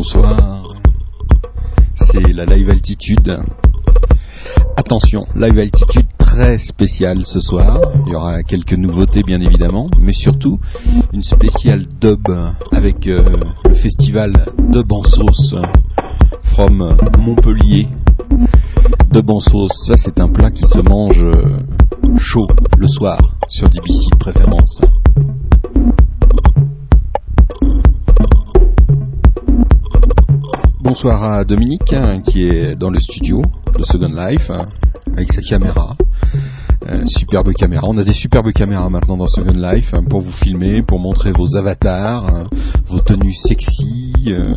bonsoir. C'est la live altitude. Attention, live altitude très spéciale ce soir. Il y aura quelques nouveautés bien évidemment, mais surtout une spéciale dub avec euh, le festival Dub en sauce from Montpellier. Dub en sauce, ça c'est un plat qui se mange euh, chaud le soir sur DBC de préférence. Bonsoir à Dominique hein, qui est dans le studio de Second Life hein, avec sa caméra. Superbe caméra. On a des superbes caméras maintenant dans Second Life hein, pour vous filmer, pour montrer vos avatars, hein, vos tenues sexy, euh,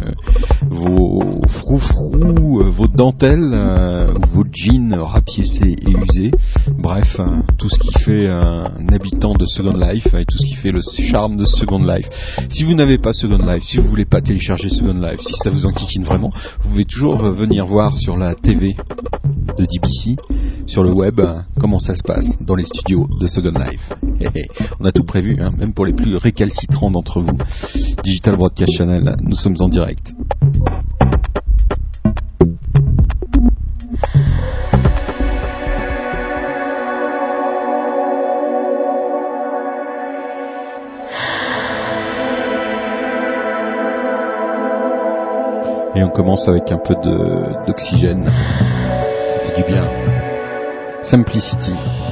vos froufrous, euh, vos dentelles, euh, vos jeans rapiécés et usés. Bref, hein, tout ce qui fait un habitant de Second Life et tout ce qui fait le charme de Second Life. Si vous n'avez pas Second Life, si vous voulez pas télécharger Second Life, si ça vous enquiquine vraiment, vous pouvez toujours venir voir sur la TV de DBC, sur le web, comment ça se passe dans les studios de Second Life. On a tout prévu, hein, même pour les plus récalcitrants d'entre vous. Digital Broadcast Channel, nous sommes en direct. Et on commence avec un peu d'oxygène. Ça fait du bien. Simplicity.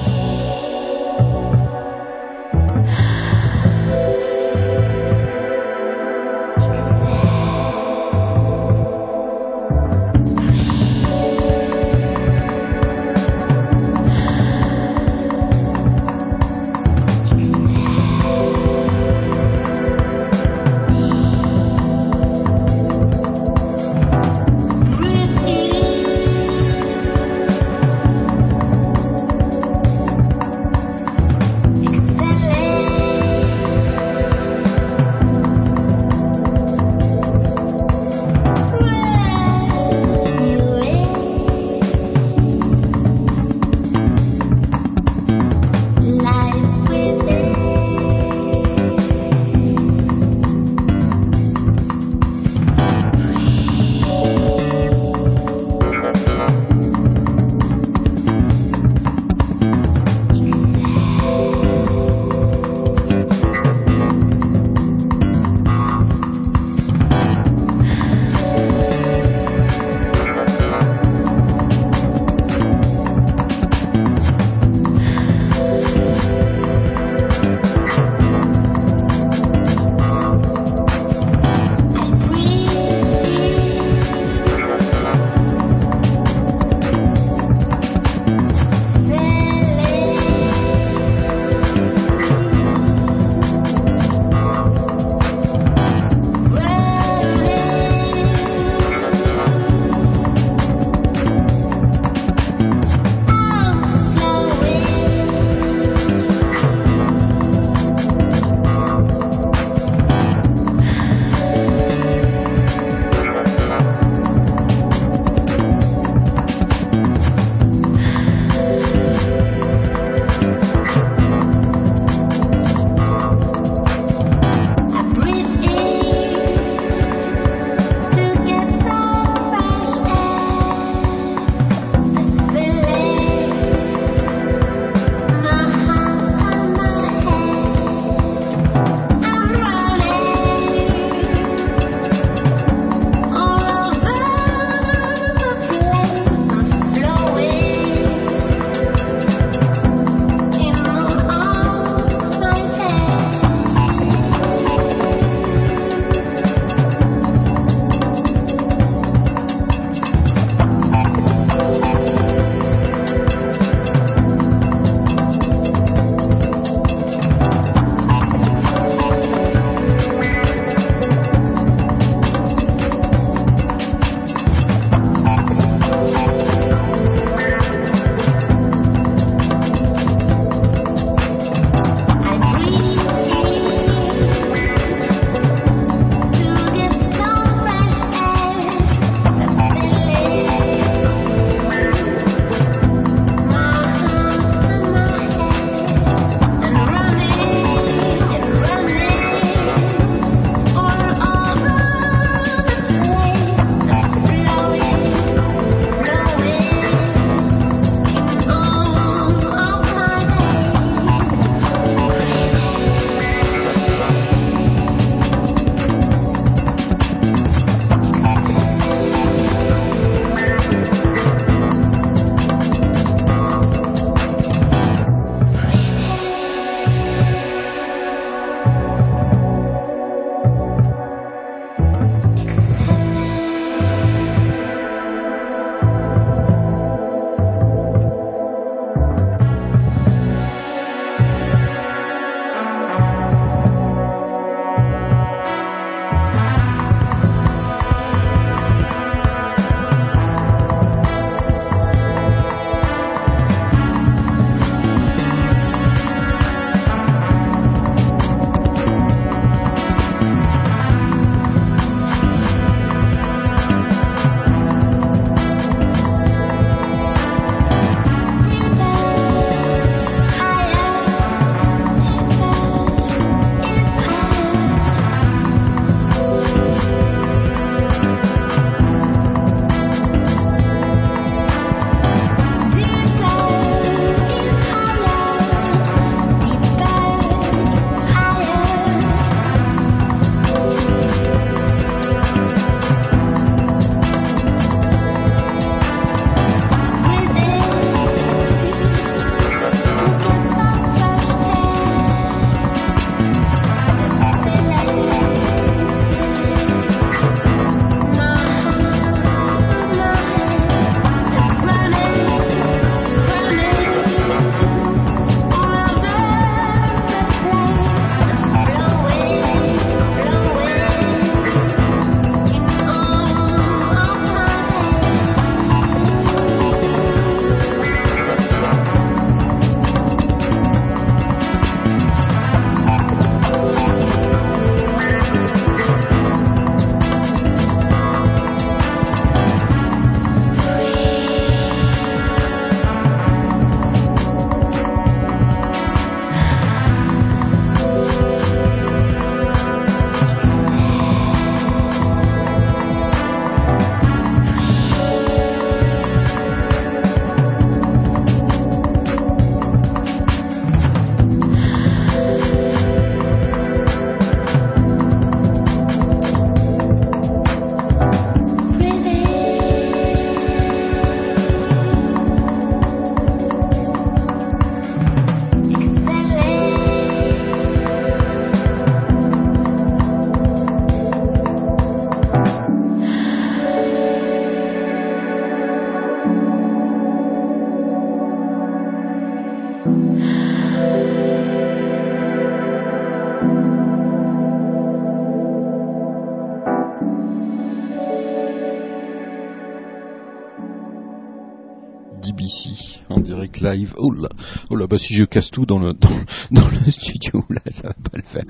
Live. Oh là, oh là, bah si je casse tout dans le dans, dans le studio, là, ça va pas le faire.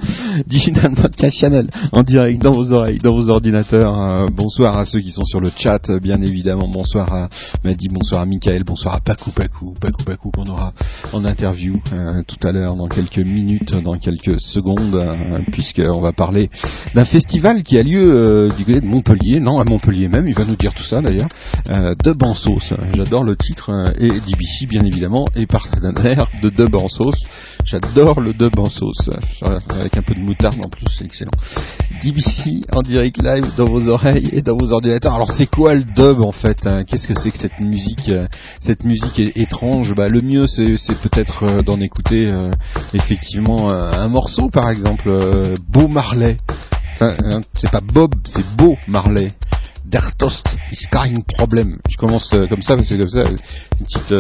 Digital Podcast Channel en direct dans vos oreilles, dans vos ordinateurs. Euh, bonsoir à ceux qui sont sur le chat, euh, bien évidemment. Bonsoir à Madi, bonsoir à Michael, bonsoir à Pakou Pakou, Pakou Pakou qu'on aura en interview euh, tout à l'heure, dans quelques minutes, dans quelques secondes, puisqu'on va parler d'un festival qui a lieu du côté de Montpellier, non à Montpellier même. Il va nous dire tout ça d'ailleurs. de Bansos, j'adore le titre et DBC bien évidemment est partenaire de en sauce. J'adore le dub en sauce avec un peu de moutarde en plus, c'est excellent. DBC en direct live dans vos oreilles et dans vos ordinateurs. Alors c'est quoi le dub en fait hein? Qu'est-ce que c'est que cette musique euh, Cette musique étrange? Bah le mieux c'est, peut-être euh, d'en écouter euh, effectivement un morceau par exemple Beau Marley. Hein, c'est pas Bob, c'est Beau Marley. Der Toast is kein Problem. Je commence comme ça parce que comme ça, une petite,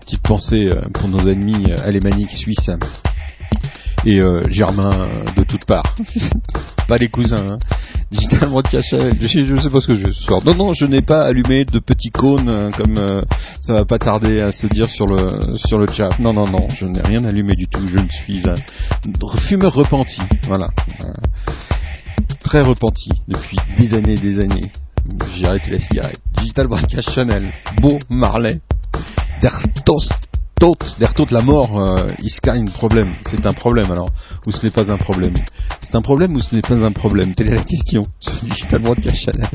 petite pensée pour nos ennemis alémaniques suisses et euh, Germain euh, de toutes parts. pas les cousins. Hein. Digital Broadcast je, je sais pas ce que je ce soir. Non, non, je n'ai pas allumé de petits cônes euh, comme euh, ça va pas tarder à se dire sur le sur le chat. Non, non, non, je n'ai rien allumé du tout. Je ne suis un fumeur repenti. Voilà. très repenti depuis des années et des années. J'ai arrêté la cigarette. Digital Broadcast Channel. Beau Marley. Der Toast Tote, la mort, euh, un problème. C'est un problème alors, ou ce n'est pas un problème. C'est un problème ou ce n'est pas un problème? Telle est la question sur Digital Broadcast Channel.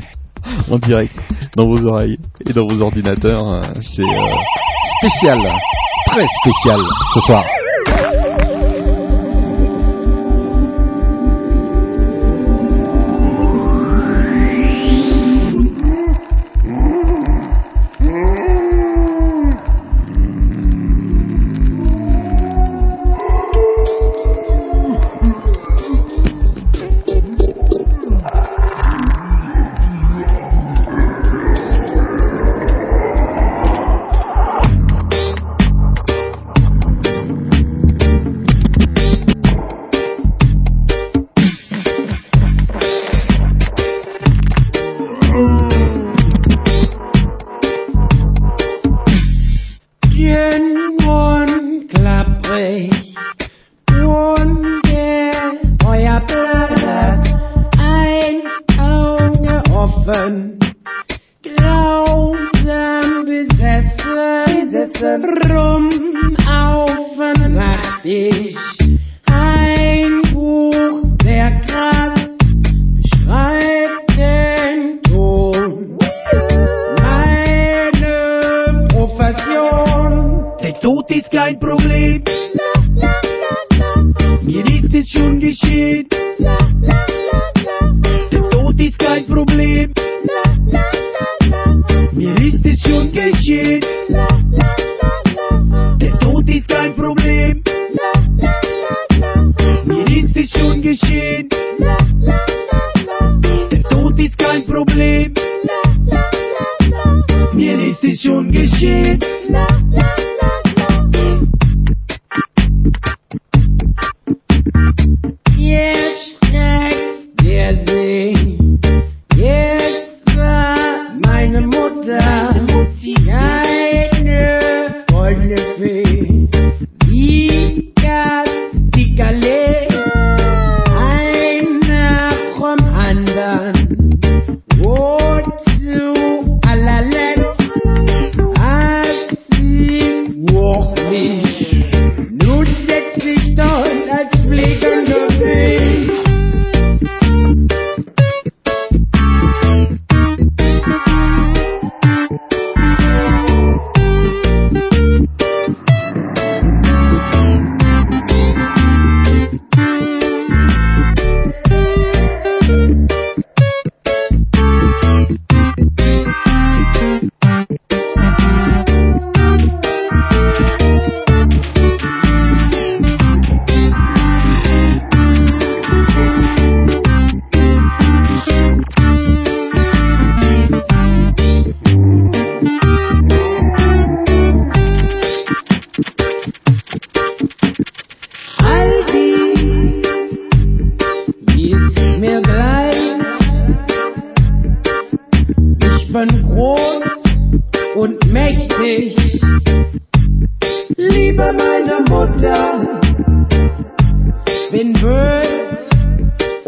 en direct, dans vos oreilles et dans vos ordinateurs. Euh, c'est euh, spécial, très spécial ce soir.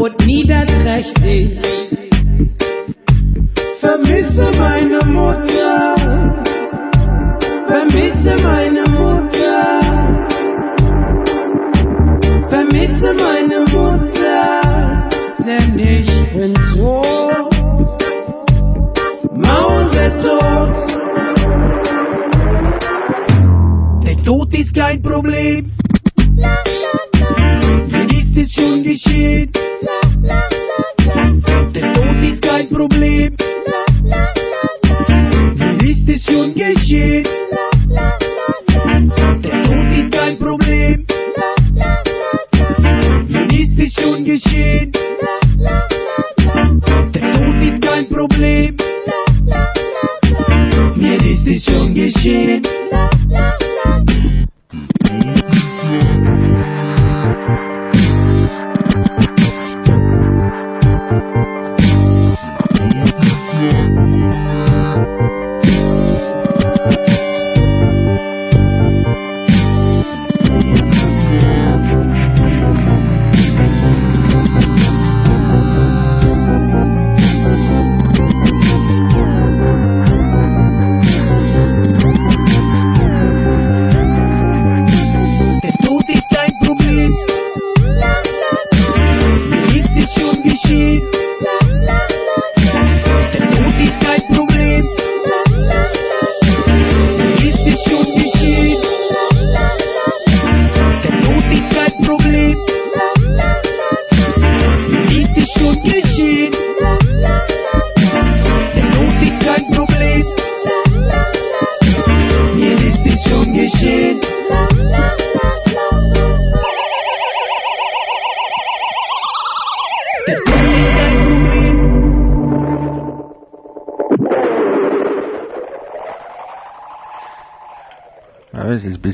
Und niederträchtig. Vermisse meine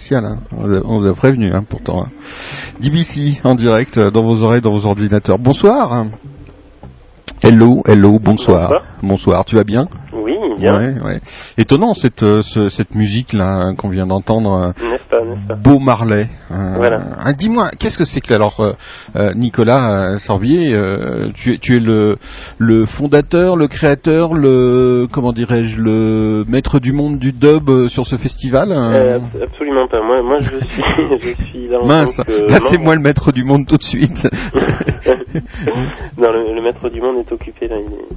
spécial, hein. on, vous a, prévenu hein, pourtant. hein. DBC en direct euh, dans vos oreilles, dans vos ordinateurs. Bonsoir. Hello, hello, bonsoir. Bonsoir. Bonsoir, tu vas bien? Bien. Ouais, ouais. Étonnant cette, euh, ce- cette musique là hein, qu'on vient d'entendre. euh, N'est-ce pas, n'est-ce pas Beau Marley. Euh, Voilà. Dis-moi, qu'est-ce que c'est que alors euh, Nicolas Sorbier, euh, tu, es, tu es le, le fondateur, le créateur, le comment dirais-je, le maître du monde du dub sur ce festival abs- Absolument pas. Moi, moi je, suis, je suis là en Mince, là c'est moi le maître du monde tout de suite. non, le, le maître du monde est occupé là. Il est,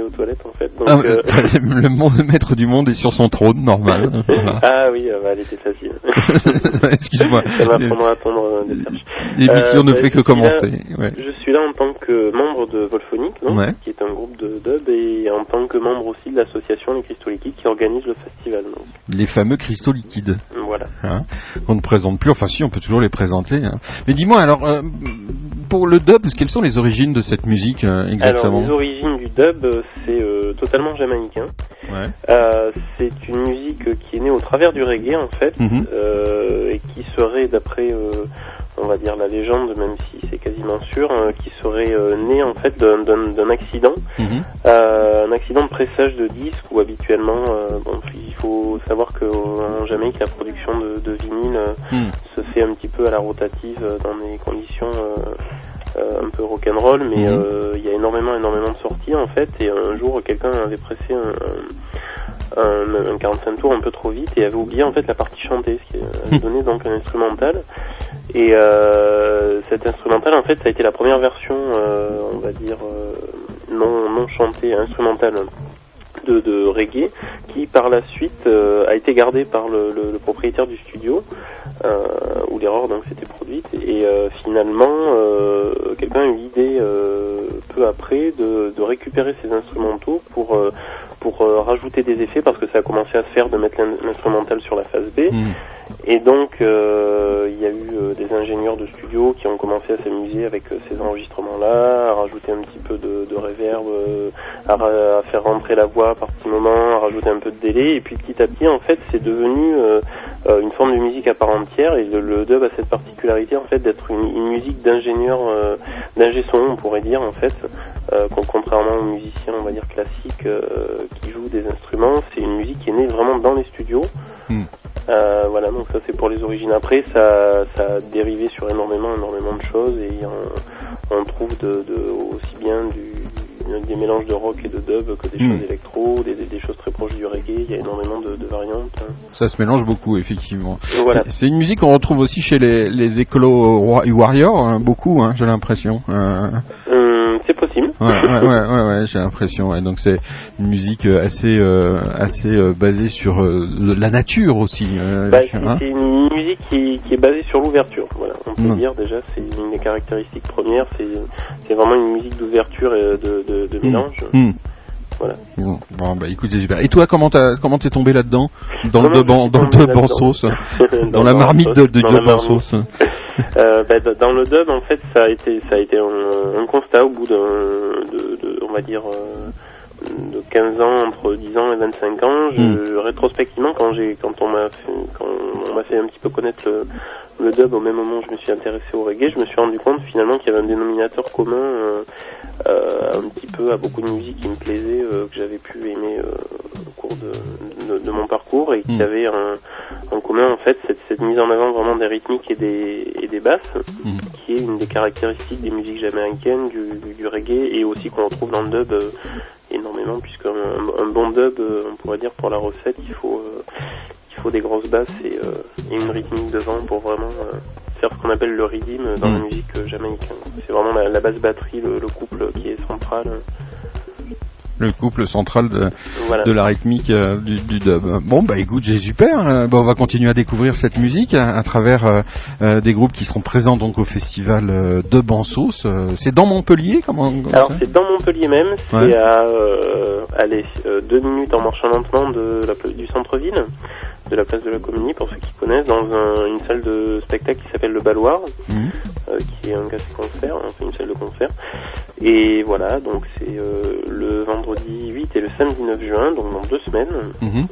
aux toilettes en fait. Donc, Ah, euh, le monde- maître du monde est sur son trône, normal. Voilà. ah oui, euh, bah, elle était facile. Excuse-moi. Ça va prendre à attendre euh, des cherches. L'émission ne bah, fait que commencer. là- ouais. Je suis là en tant que membre de Volphonique, donc, Ouais. qui est un groupe de dub, et en tant que membre aussi de l'association Les Cristaux Liquides qui organise le festival. Donc, Les fameux cristaux liquides. voilà. hein, qu'on ne présente plus. Enfin, si, on peut toujours les présenter. hein. Mais dis-moi, alors, euh, pour le dub, quelles sont les origines de cette musique euh, exactement? Alors, les origines du dub, c'est euh, totalement jamaïcain. Ouais. Euh, c'est une musique qui est née au travers du reggae en fait, Mhm. euh, et qui serait, d'après, on va dire la légende, même si c'est quasiment sûr, euh, qui serait euh, née en fait d'un- accident, Mhm. euh, un accident de pressage de disque où habituellement, bon, il faut savoir qu'en Jamaïque la production de, de vinyle Mhm. se fait un petit peu à la rotative dans des conditions un peu rock'n'roll, mais Mhm. euh, il y a énormément, énormément de sorties en fait. Et un jour, quelqu'un avait pressé un, un, un 45 tours un peu trop vite et avait oublié en fait la partie chantée, ce qui avait donné donc un instrumental. Et euh, cet instrumental, en fait, ça a été la première version, euh, on va dire euh, non non chantée, instrumentale de, de reggae, qui par la suite euh, a été gardée par le, le- le propriétaire du studio, euh, où l'erreur donc s'était produite. Et euh, finalement, euh, quelqu'un a eu l'idée euh, peu après de, de récupérer ces instrumentaux pour pour euh, rajouter des effets parce que ça a commencé à se faire de mettre l'in- l'instrumental sur la phase B. Mhm. Et donc, euh, il y a eu euh, des ingénieurs de studio qui ont commencé à s'amuser avec ces enregistrements-là, à rajouter un petit peu de, de reverb, à, faire rentrer la voix par petits moments, à rajouter un peu de délai. Et puis petit à petit, en fait, c'est devenu une forme de musique à part entière. Et le, le dub a cette particularité, en fait, d'être une, une musique d'ingénieur, d'ingé son, on pourrait dire, en fait. Euh, con- contrairement aux musiciens, on va dire classiques, euh, qui jouent des instruments, c'est une musique qui est née vraiment dans les studios. Mm. Euh, voilà, donc ça c'est pour les origines. Après, ça, ça a dérivé sur énormément, énormément de choses et on, on trouve de, de, aussi bien du, des mélanges de rock et de dub que des Mm. choses électro, des, des, des choses très proches du reggae. Il y a énormément de, de variantes. hein. Ça se mélange beaucoup, effectivement. Voilà. C'est- une musique qu'on retrouve aussi chez les, les écolo wa- warriors, hein, beaucoup, hein, j'ai l'impression. C'est possible. ouais, ouais, ouais, j'ai l'impression. Donc c'est une musique euh, assez, euh, assez euh, basée sur euh, la nature aussi. Bah, c'est hein. c'est une musique qui, qui est basée sur l'ouverture. Voilà, on peut dire déjà, c'est une des caractéristiques premières. C'est vraiment une musique d'ouverture et de, de, de mélange. Hmm. Voilà. Bon, bon, bah écoute, super. Et toi, comment t'as comment t'es tombé là-dedans? Dans le suis dans le sauce Dans la marmite de, de marmite. sauce Euh, bah, dans le dub, en fait, ça a été, ça a été un, un constat au bout d'un, de, de, on va dire, euh, de 15 ans, entre 10 ans et 25 ans. Je, Rétrospectivement, quand j'ai, quand on m'a fait, quand on m'a fait un petit peu connaître le, le dub au même moment où je me suis intéressé au reggae, je me suis rendu compte finalement qu'il y avait un dénominateur commun, euh, euh, un petit peu à beaucoup de musique qui me plaisait, euh, que j'avais pu aimer euh, au cours de, de, de mon parcours et qui Mm. avait un, en commun en fait cette, cette mise en avant vraiment des rythmiques et des, et des basses Mm. qui est une des caractéristiques des musiques jamaïcaines, du, du reggae et aussi qu'on retrouve dans le dub euh, énormément puisque un, un bon dub, euh, on pourrait dire pour la recette, il faut euh, il faut des grosses basses et, euh, et une rythmique devant pour vraiment faire ce qu'on appelle le rhythm dans Mm. la musique euh, jamaïcaine. C'est vraiment la, la basse batterie, le, le couple qui est central. Le couple central de, Voilà. de la rythmique euh, du, du dub. Bon bah écoute, j'ai super. bon, on va continuer à découvrir cette musique à, à travers euh, euh, des groupes qui seront présents donc au festival euh, sauce. Euh, c'est dans Montpellier, comment, comment Alors c'est dans Montpellier même, c'est Ouais. à allez, deux minutes en marchant lentement de la, du centre-ville, de la place de la Comédie pour ceux qui connaissent, dans un- une salle de spectacle qui s'appelle le Balloir, Mhm. euh, qui est un café-concert, hein, une salle de concert. Et voilà, donc c'est euh, le vendredi 8 et le samedi 9 juin, donc dans deux semaines, Mhm.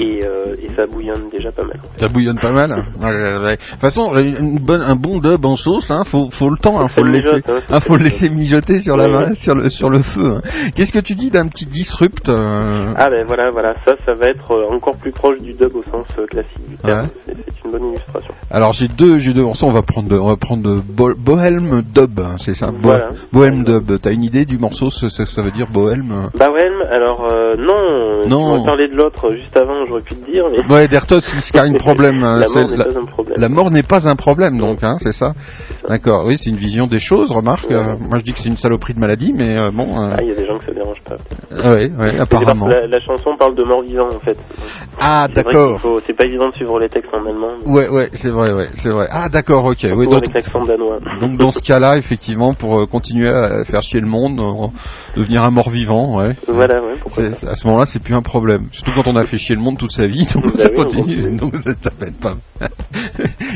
Et, euh, et ça bouillonne déjà pas mal. Ça bouillonne pas mal. hein. Ouais, ouais, ouais. De toute façon, une bonne, un bon dub en sauce, hein, faut, faut le temps, hein, faut le laisser, mijote, hein, ah, faut le laisser mijoter sur la Ouais, main, sur le, sur le feu. hein. Qu'est-ce que tu dis d'un petit disrupt euh, Ah ben voilà, voilà, ça, ça va être euh, encore plus proche du dub au sens classique du terme. Ouais. C'est une bonne illustration. Alors j'ai deux, j'ai deux morceaux. On va prendre, on va prendre Bo- Bohelm Dub, hein, c'est ça? Bo- Voilà. Bohelm Dub. T'as une idée du morceau? Ça, veut dire Bohelm euh Bawen, alors euh, non, Non. tu m'as parlé de l'autre juste avant, j'aurais pu te dire, mais Ouais, Dertot, c'est un problème. hein, la mort n'est la- pas un problème. La mort n'est pas un problème, donc, hein, c'est ça ça. D'accord, oui, c'est une vision des choses, remarque. Ouais. euh, moi, je dis que c'est une saloperie de maladie, mais euh, bon... euh, Ah, il y a des gens que ça dérange pas. ah ouais, ouais, parce apparemment. La, la chanson parle de mort vivant en fait. Ah, d'accord. faut- C'est pas évident de suivre les textes en allemand. mais Ouais, ouais, c'est vrai, ouais, c'est vrai. Ah, d'accord, ok. Oui, surtout donc, avec l'accent danois. donc dans ce cas-là, effectivement, pour continuer à faire chier le monde, devenir un mort-vivant, ouais. Voilà, ouais, C'est- À ce moment-là, c'est plus un problème. Surtout quand on a fait chier le monde toute sa vie, donc Bah ça oui, on continue. Donc ça, ça peut être pas.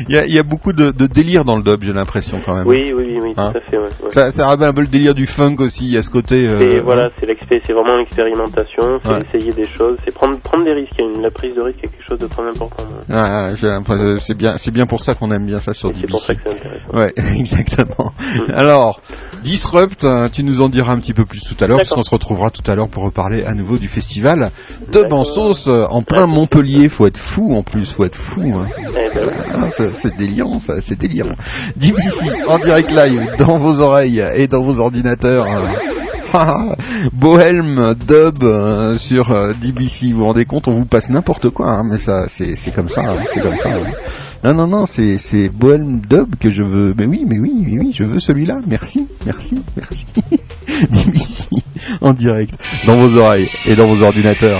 il, y a, il y a beaucoup de, de délire dans le dub, j'ai l'impression quand même. Oui, oui, oui, oui, tout Hein à fait. Ouais, ouais. Ça, ça rappelle un peu le délire du funk aussi. Il y a ce côté. euh, Et voilà, c'est vraiment l'expérimentation, c'est essayer des choses, c'est prendre prendre des risques. Une- La prise de risque est quelque chose de très important. Ah, j'ai l'impression- c'est bien, c'est bien pour ça qu'on aime bien ça sur c'est pour ça que c'est intéressant. Ouais, exactement. Mm. Alors, Disrupt, euh, tu nous en diras un petit peu plus tout à l'heure, parce D'accord. qu'on se retrouvera tout à l'heure pour reparler à nouveau du festival Dub en D'accord. sauce euh, en plein Montpellier. Faut être fou en plus, faut être fou. hein. Eh ben. Ah, c'est délirant, ça, c'est délirant. DBC en direct live dans vos oreilles et dans vos ordinateurs. Ah, Bohelm dub euh, sur euh, DBC, vous vous rendez compte, on vous passe n'importe quoi, hein, mais ça, c'est comme ça, hein, c'est comme ça. hein. Non, non, non, c'est c'est Bohelm dub que je veux. Mais oui, mais oui, mais oui, je veux celui-là. Merci, merci, merci. DBC en direct dans vos oreilles et dans vos ordinateurs.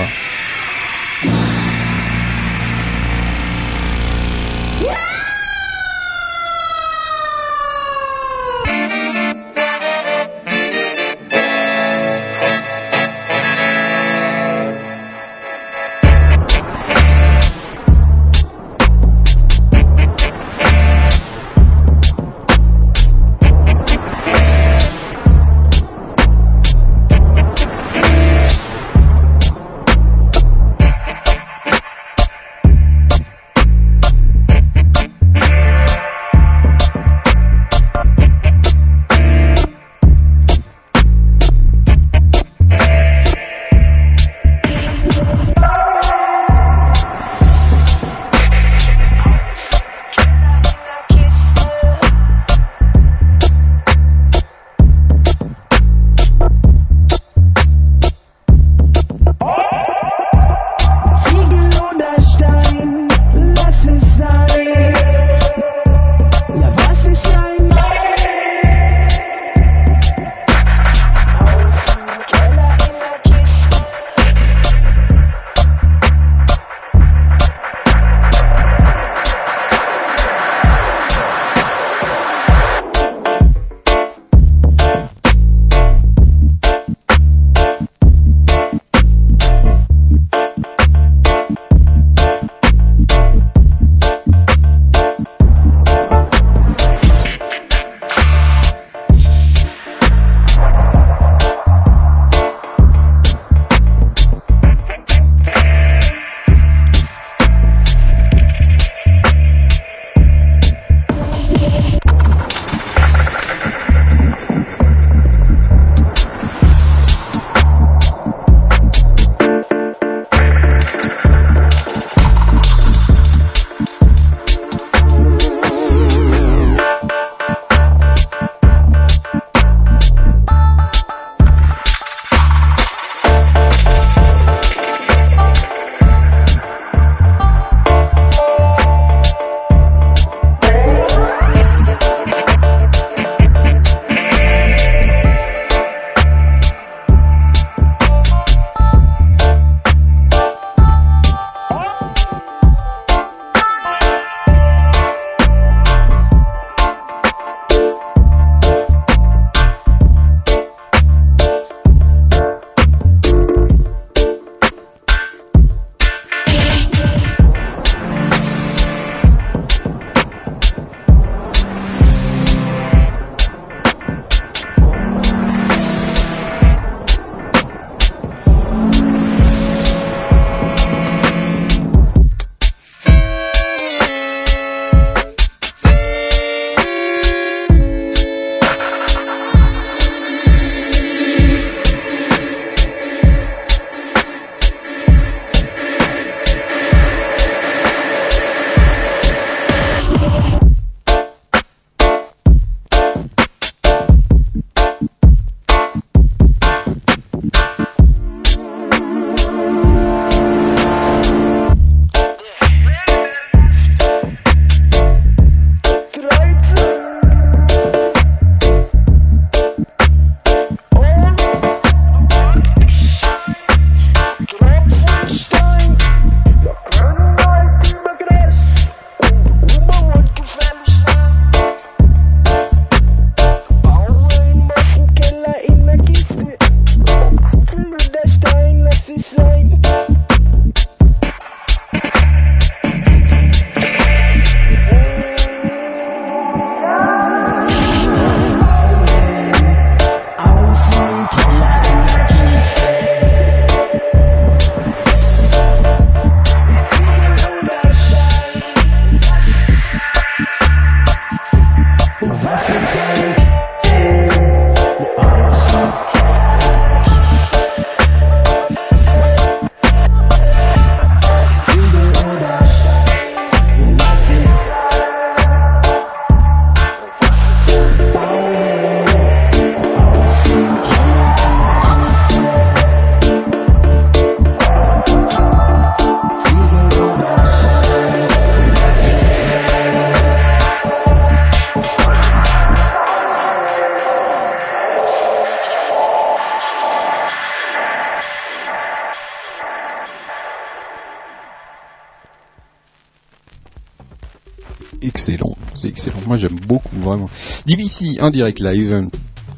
Vraiment. DBC en direct live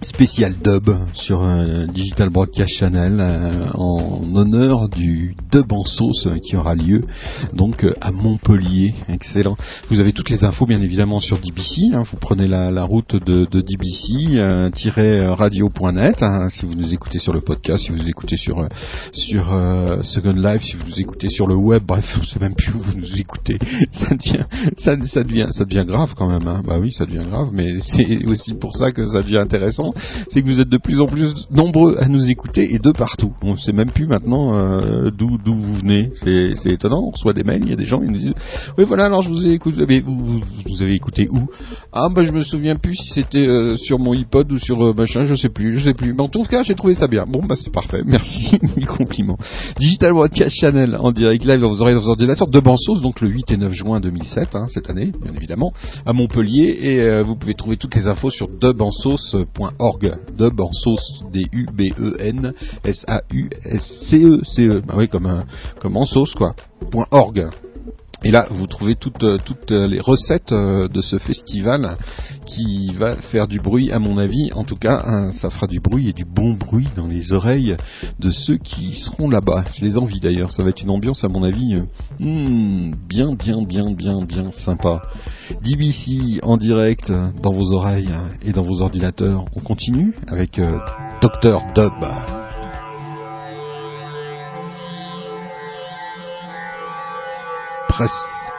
spécial dub sur un Digital Broadcast Channel euh, en honneur du dub en sauce qui aura lieu donc euh, à Montpellier. Excellent. Vous avez toutes les infos bien évidemment sur DBC. Hein. vous prenez la, route de, de DBC-radio.net hein, si vous nous écoutez sur le podcast, si vous écoutez sur euh, sur Second Life, si vous nous écoutez sur le web. Bref, je sais même plus où vous nous écoutez. Ça devient ça, ça devient ça devient grave quand même. Hein. Bah oui, ça devient grave, mais c'est aussi pour ça que ça devient intéressant c'est que vous êtes de plus en plus nombreux à nous écouter et de partout. On ne sait même plus maintenant euh, d'où vous venez. C'est étonnant. On reçoit des mails, il y a des gens qui nous disent oui voilà alors je vous ai écouté. Vous, avez écouté où? Ah bah je me souviens plus si c'était euh, sur mon iPod ou sur euh, machin, je sais plus, je sais plus. Mais en tout cas j'ai trouvé ça bien. Bon bah c'est parfait. Merci du compliment. Digital Broadcast Channel en direct live dans vos ordinateurs de Bansos donc le 8 et 9 juin 2007 hein, cette année bien évidemment à Montpellier et vous pouvez trouver toutes les infos sur debansos.org org, dub en sauce, D-U-B-E-N, S-A-U-S-C-E, C-E, bah oui, comme, comme en sauce, quoi, org. Et là, vous trouvez toutes, euh, toutes les recettes euh, de ce festival qui va faire du bruit, à mon avis. En tout cas, hein, ça fera du bruit et du bon bruit dans les oreilles de ceux qui seront là-bas. Je les envie d'ailleurs. Ça va être une ambiance, à mon avis, euh, hmm, bien, bien, bien, bien, bien sympa. DBC en direct dans vos oreilles et dans vos ordinateurs. On continue avec Dr Dub. Presse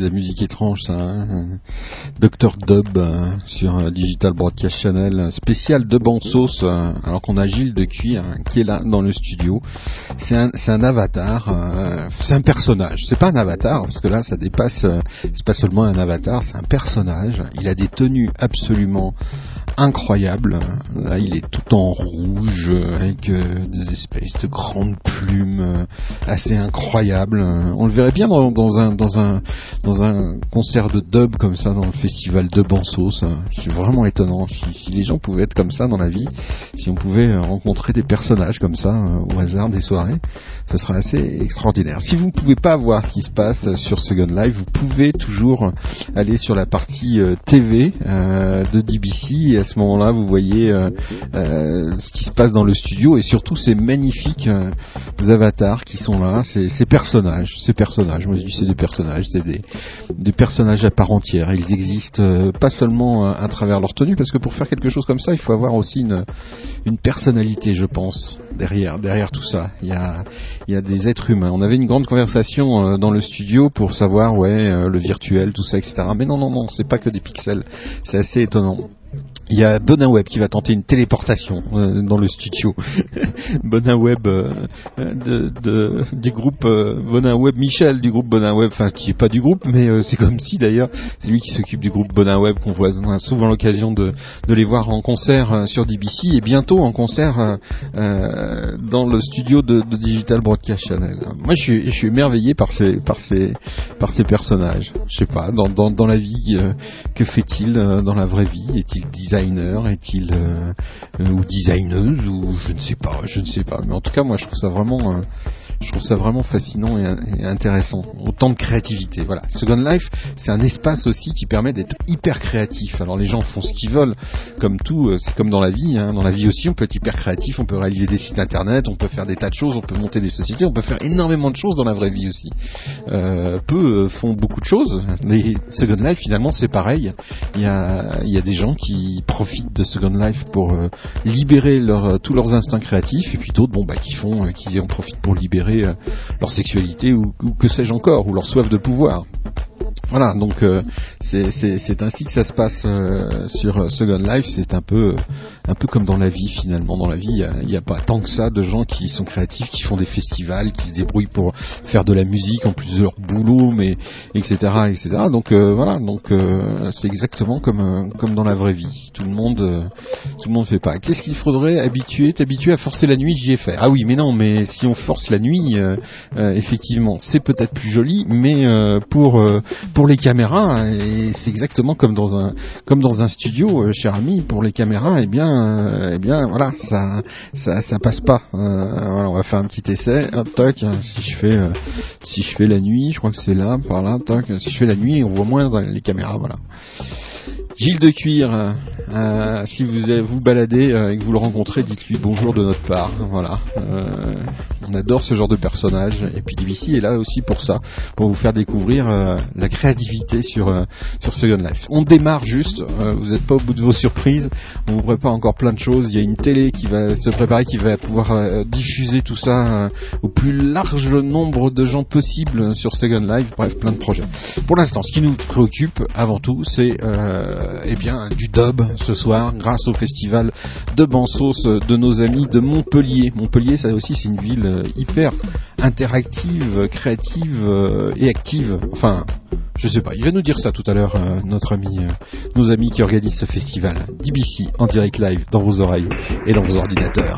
de la musique étrange ça. Hein. Dr Dub euh, sur euh, Digital Broadcast Channel, spécial de bande sauce, euh, alors qu'on a Gilles de Cuir hein, qui est là dans le studio. C'est un, c'est un avatar, euh, c'est un personnage. C'est pas un avatar parce que là ça dépasse, c'est pas seulement un avatar, c'est un personnage. Il a des tenues absolument incroyables. Là, il est tout en rouge euh, avec euh, des espèces de grandes plumes euh, assez incroyables. On le verrait bien dans, un dans un dans un concert de dub comme ça dans le festival de Bansos. C'est vraiment étonnant. Si, les gens pouvaient être comme ça dans la vie, si on pouvait rencontrer des personnages comme ça au hasard des soirées, ce serait assez extraordinaire. Si vous ne pouvez pas voir ce qui se passe sur Second Life, vous pouvez toujours aller sur la partie TV de DBC à ce moment-là, vous voyez euh, euh, ce qui se passe dans le studio et surtout ces magnifiques euh, avatars qui sont là, ces, personnages, ces personnages. Moi je dis c'est des personnages, c'est des, personnages à part entière. Ils existent pas seulement à travers leur tenue, parce que pour faire quelque chose comme ça, il faut avoir aussi une, personnalité, je pense, derrière, derrière tout ça. Il y a, il y a des êtres humains. On avait une grande conversation dans le studio pour savoir, ouais, le virtuel, tout ça, etc. Mais non, non, non, c'est pas que des pixels. C'est assez étonnant. Il y a Bonin Web qui va tenter une téléportation euh, dans le studio. Bonin Web euh, du groupe euh, Bonin Web, Michel du groupe Bonin Web, enfin qui est pas du groupe, mais c'est comme si d'ailleurs c'est lui qui s'occupe du groupe Bonin Web qu'on voit on a souvent l'occasion de, les voir en concert sur DBC et bientôt en concert dans le studio de, Digital Broadcast Channel. Moi je suis, émerveillé par ces par ces par ces personnages. Je sais pas dans dans, dans la vie que fait-il dans la vraie vie designer Est-il euh, euh, ou designeuse ou je ne sais pas, je ne sais pas. Mais en tout cas, moi, je trouve ça vraiment, euh, je trouve ça vraiment fascinant et, intéressant. Autant de créativité. Voilà. Second Life, c'est un espace aussi qui permet d'être hyper créatif. Alors les gens font ce qu'ils veulent, comme tout. C'est comme dans la vie. hein. Dans la vie aussi, on peut être hyper créatif. On peut réaliser des sites internet. On peut faire des tas de choses. On peut monter des sociétés. On peut faire énormément de choses dans la vraie vie aussi. Peu font beaucoup de choses. Mais Second Life, finalement, c'est pareil. Il y a, il y a des gens qui profitent de Second Life pour euh, libérer leur, euh, tous leurs instincts créatifs, et puis d'autres, bon, bah, qui font, euh, qui en profitent pour libérer leur sexualité ou que sais-je encore, ou leur soif de pouvoir. Voilà, donc euh, c'est ainsi que ça se passe euh, sur euh, Second Life. C'est un peu, un peu comme dans la vie finalement. Dans la vie, il n'y a, pas tant que ça de gens qui sont créatifs, qui font des festivals, qui se débrouillent pour faire de la musique en plus de leur boulot, mais etc. etc. Donc euh, voilà, donc euh, c'est exactement comme euh, comme dans la vraie vie. Tout le monde, tout le monde fait pas. Qu'est-ce qu'il faudrait habituer T'habituer à forcer la nuit, j'y ai fait. Ah oui, mais non, mais si on force la nuit, effectivement, c'est peut-être plus joli, mais pour pour les caméras, et c'est exactement comme dans un comme dans un studio, euh, cher ami, pour les caméras, eh bien, euh, eh bien, voilà, ça ça passe pas. Euh, on va faire un petit essai. Hop, toc. Si je fais si je fais la nuit, je crois que c'est là, par là, toc. Si je fais la nuit, on voit moins dans les caméras, voilà. Gilles de Cuir, euh, euh, si vous vous balader euh, et que vous le rencontrez, dites-lui bonjour de notre part. Voilà. On adore ce genre de personnage. Et puis DBC est là aussi pour ça, pour vous faire découvrir la créativité sur sur Second Life. On démarre juste. vous n'êtes pas au bout de vos surprises. On vous prépare encore plein de choses. Il y a une télé qui va se préparer, qui va pouvoir diffuser tout ça au plus large nombre de gens possible sur Second Life. Bref, plein de projets. Pour l'instant, ce qui nous préoccupe avant tout, c'est eh bien du dub ce soir, grâce au festival de Bansos de nos amis de Montpellier. Montpellier, ça aussi, c'est une ville euh, hyper interactive, créative euh, et active. Enfin, je sais pas. Il va nous dire ça tout à l'heure, euh, notre ami, nos amis qui organisent ce festival. DBC en direct live dans vos oreilles et dans vos ordinateurs.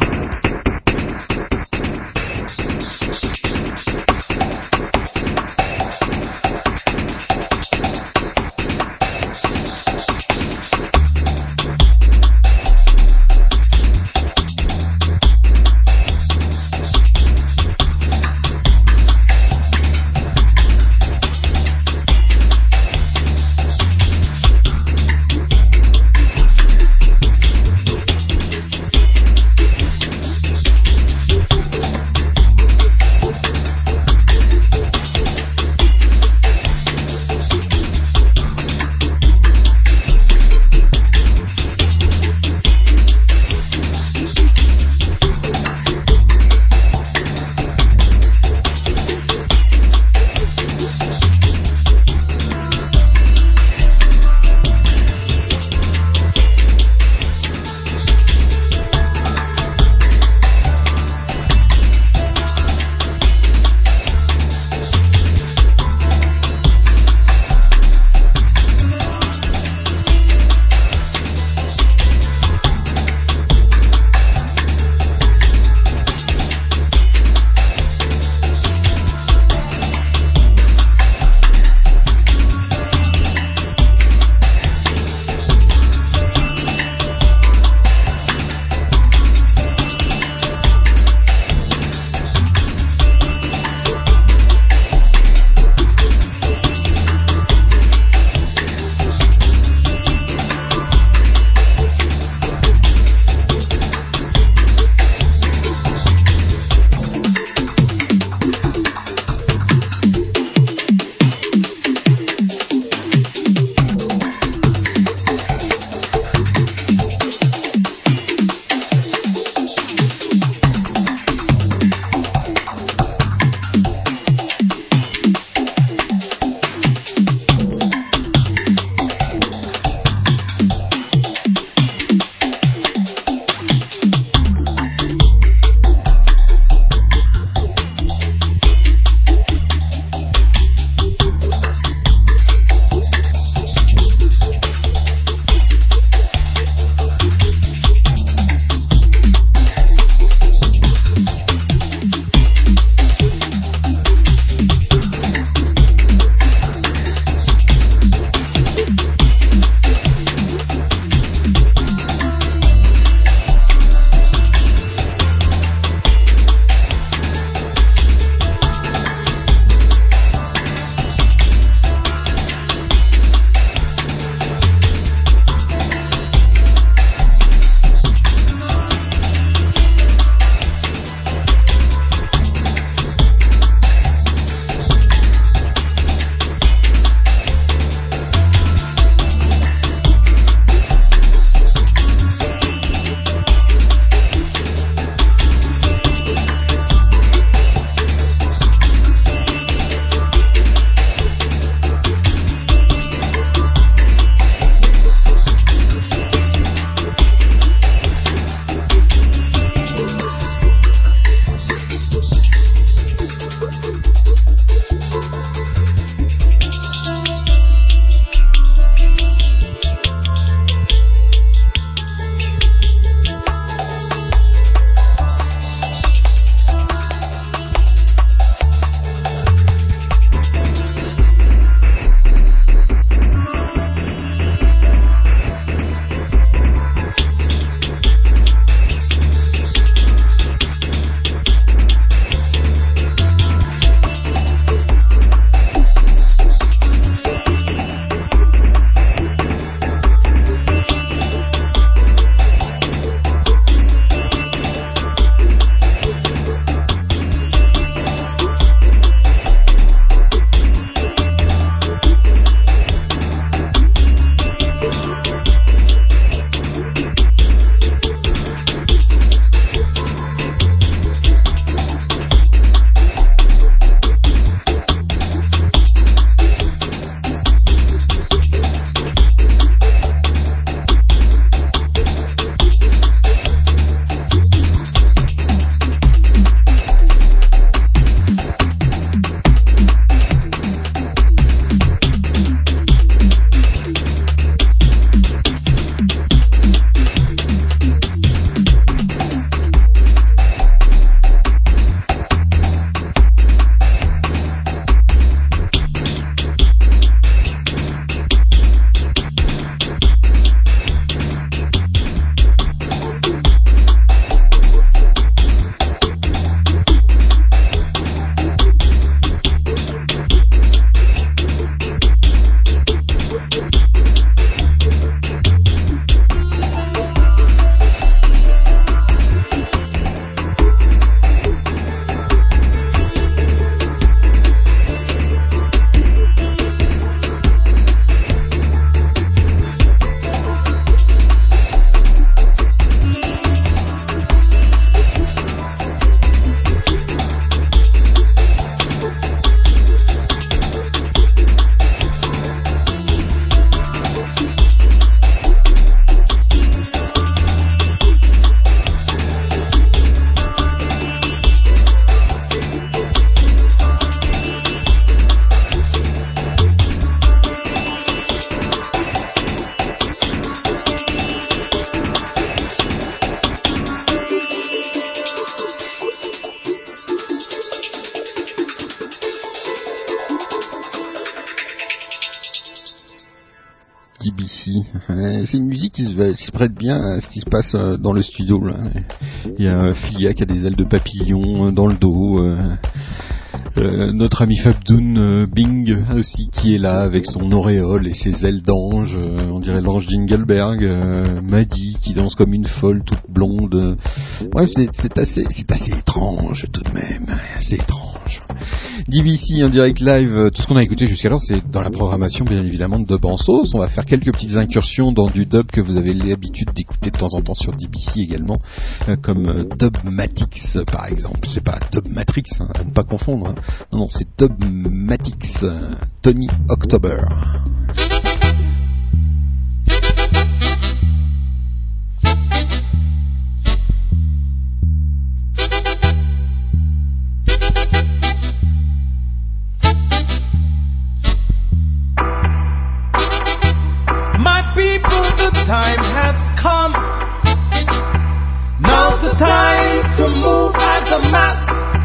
Se, prête bien à ce qui se passe euh, dans le studio. Il y a euh, Philia qui a des ailes de papillon euh, dans le dos. notre ami Fabdoun Bing aussi qui est là avec son auréole et ses ailes d'ange, on dirait l'ange Jingelberg, euh, Maddy qui danse comme une folle toute blonde. Ouais, c'est assez, assez étrange tout de même, assez étrange. DBC en direct live, euh, tout ce qu'on a écouté jusqu'alors c'est dans la programmation bien évidemment de Dub en sauce. On va faire quelques petites incursions dans du dub que vous avez l'habitude d'écouter de temps en temps sur DBC également, euh, comme euh, Dubmatix par exemple. C'est pas Dubmatrix, hein, à ne pas confondre. hein. Non, non, c'est Dubmatix, Tony October.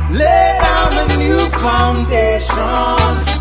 Lay down a new foundation.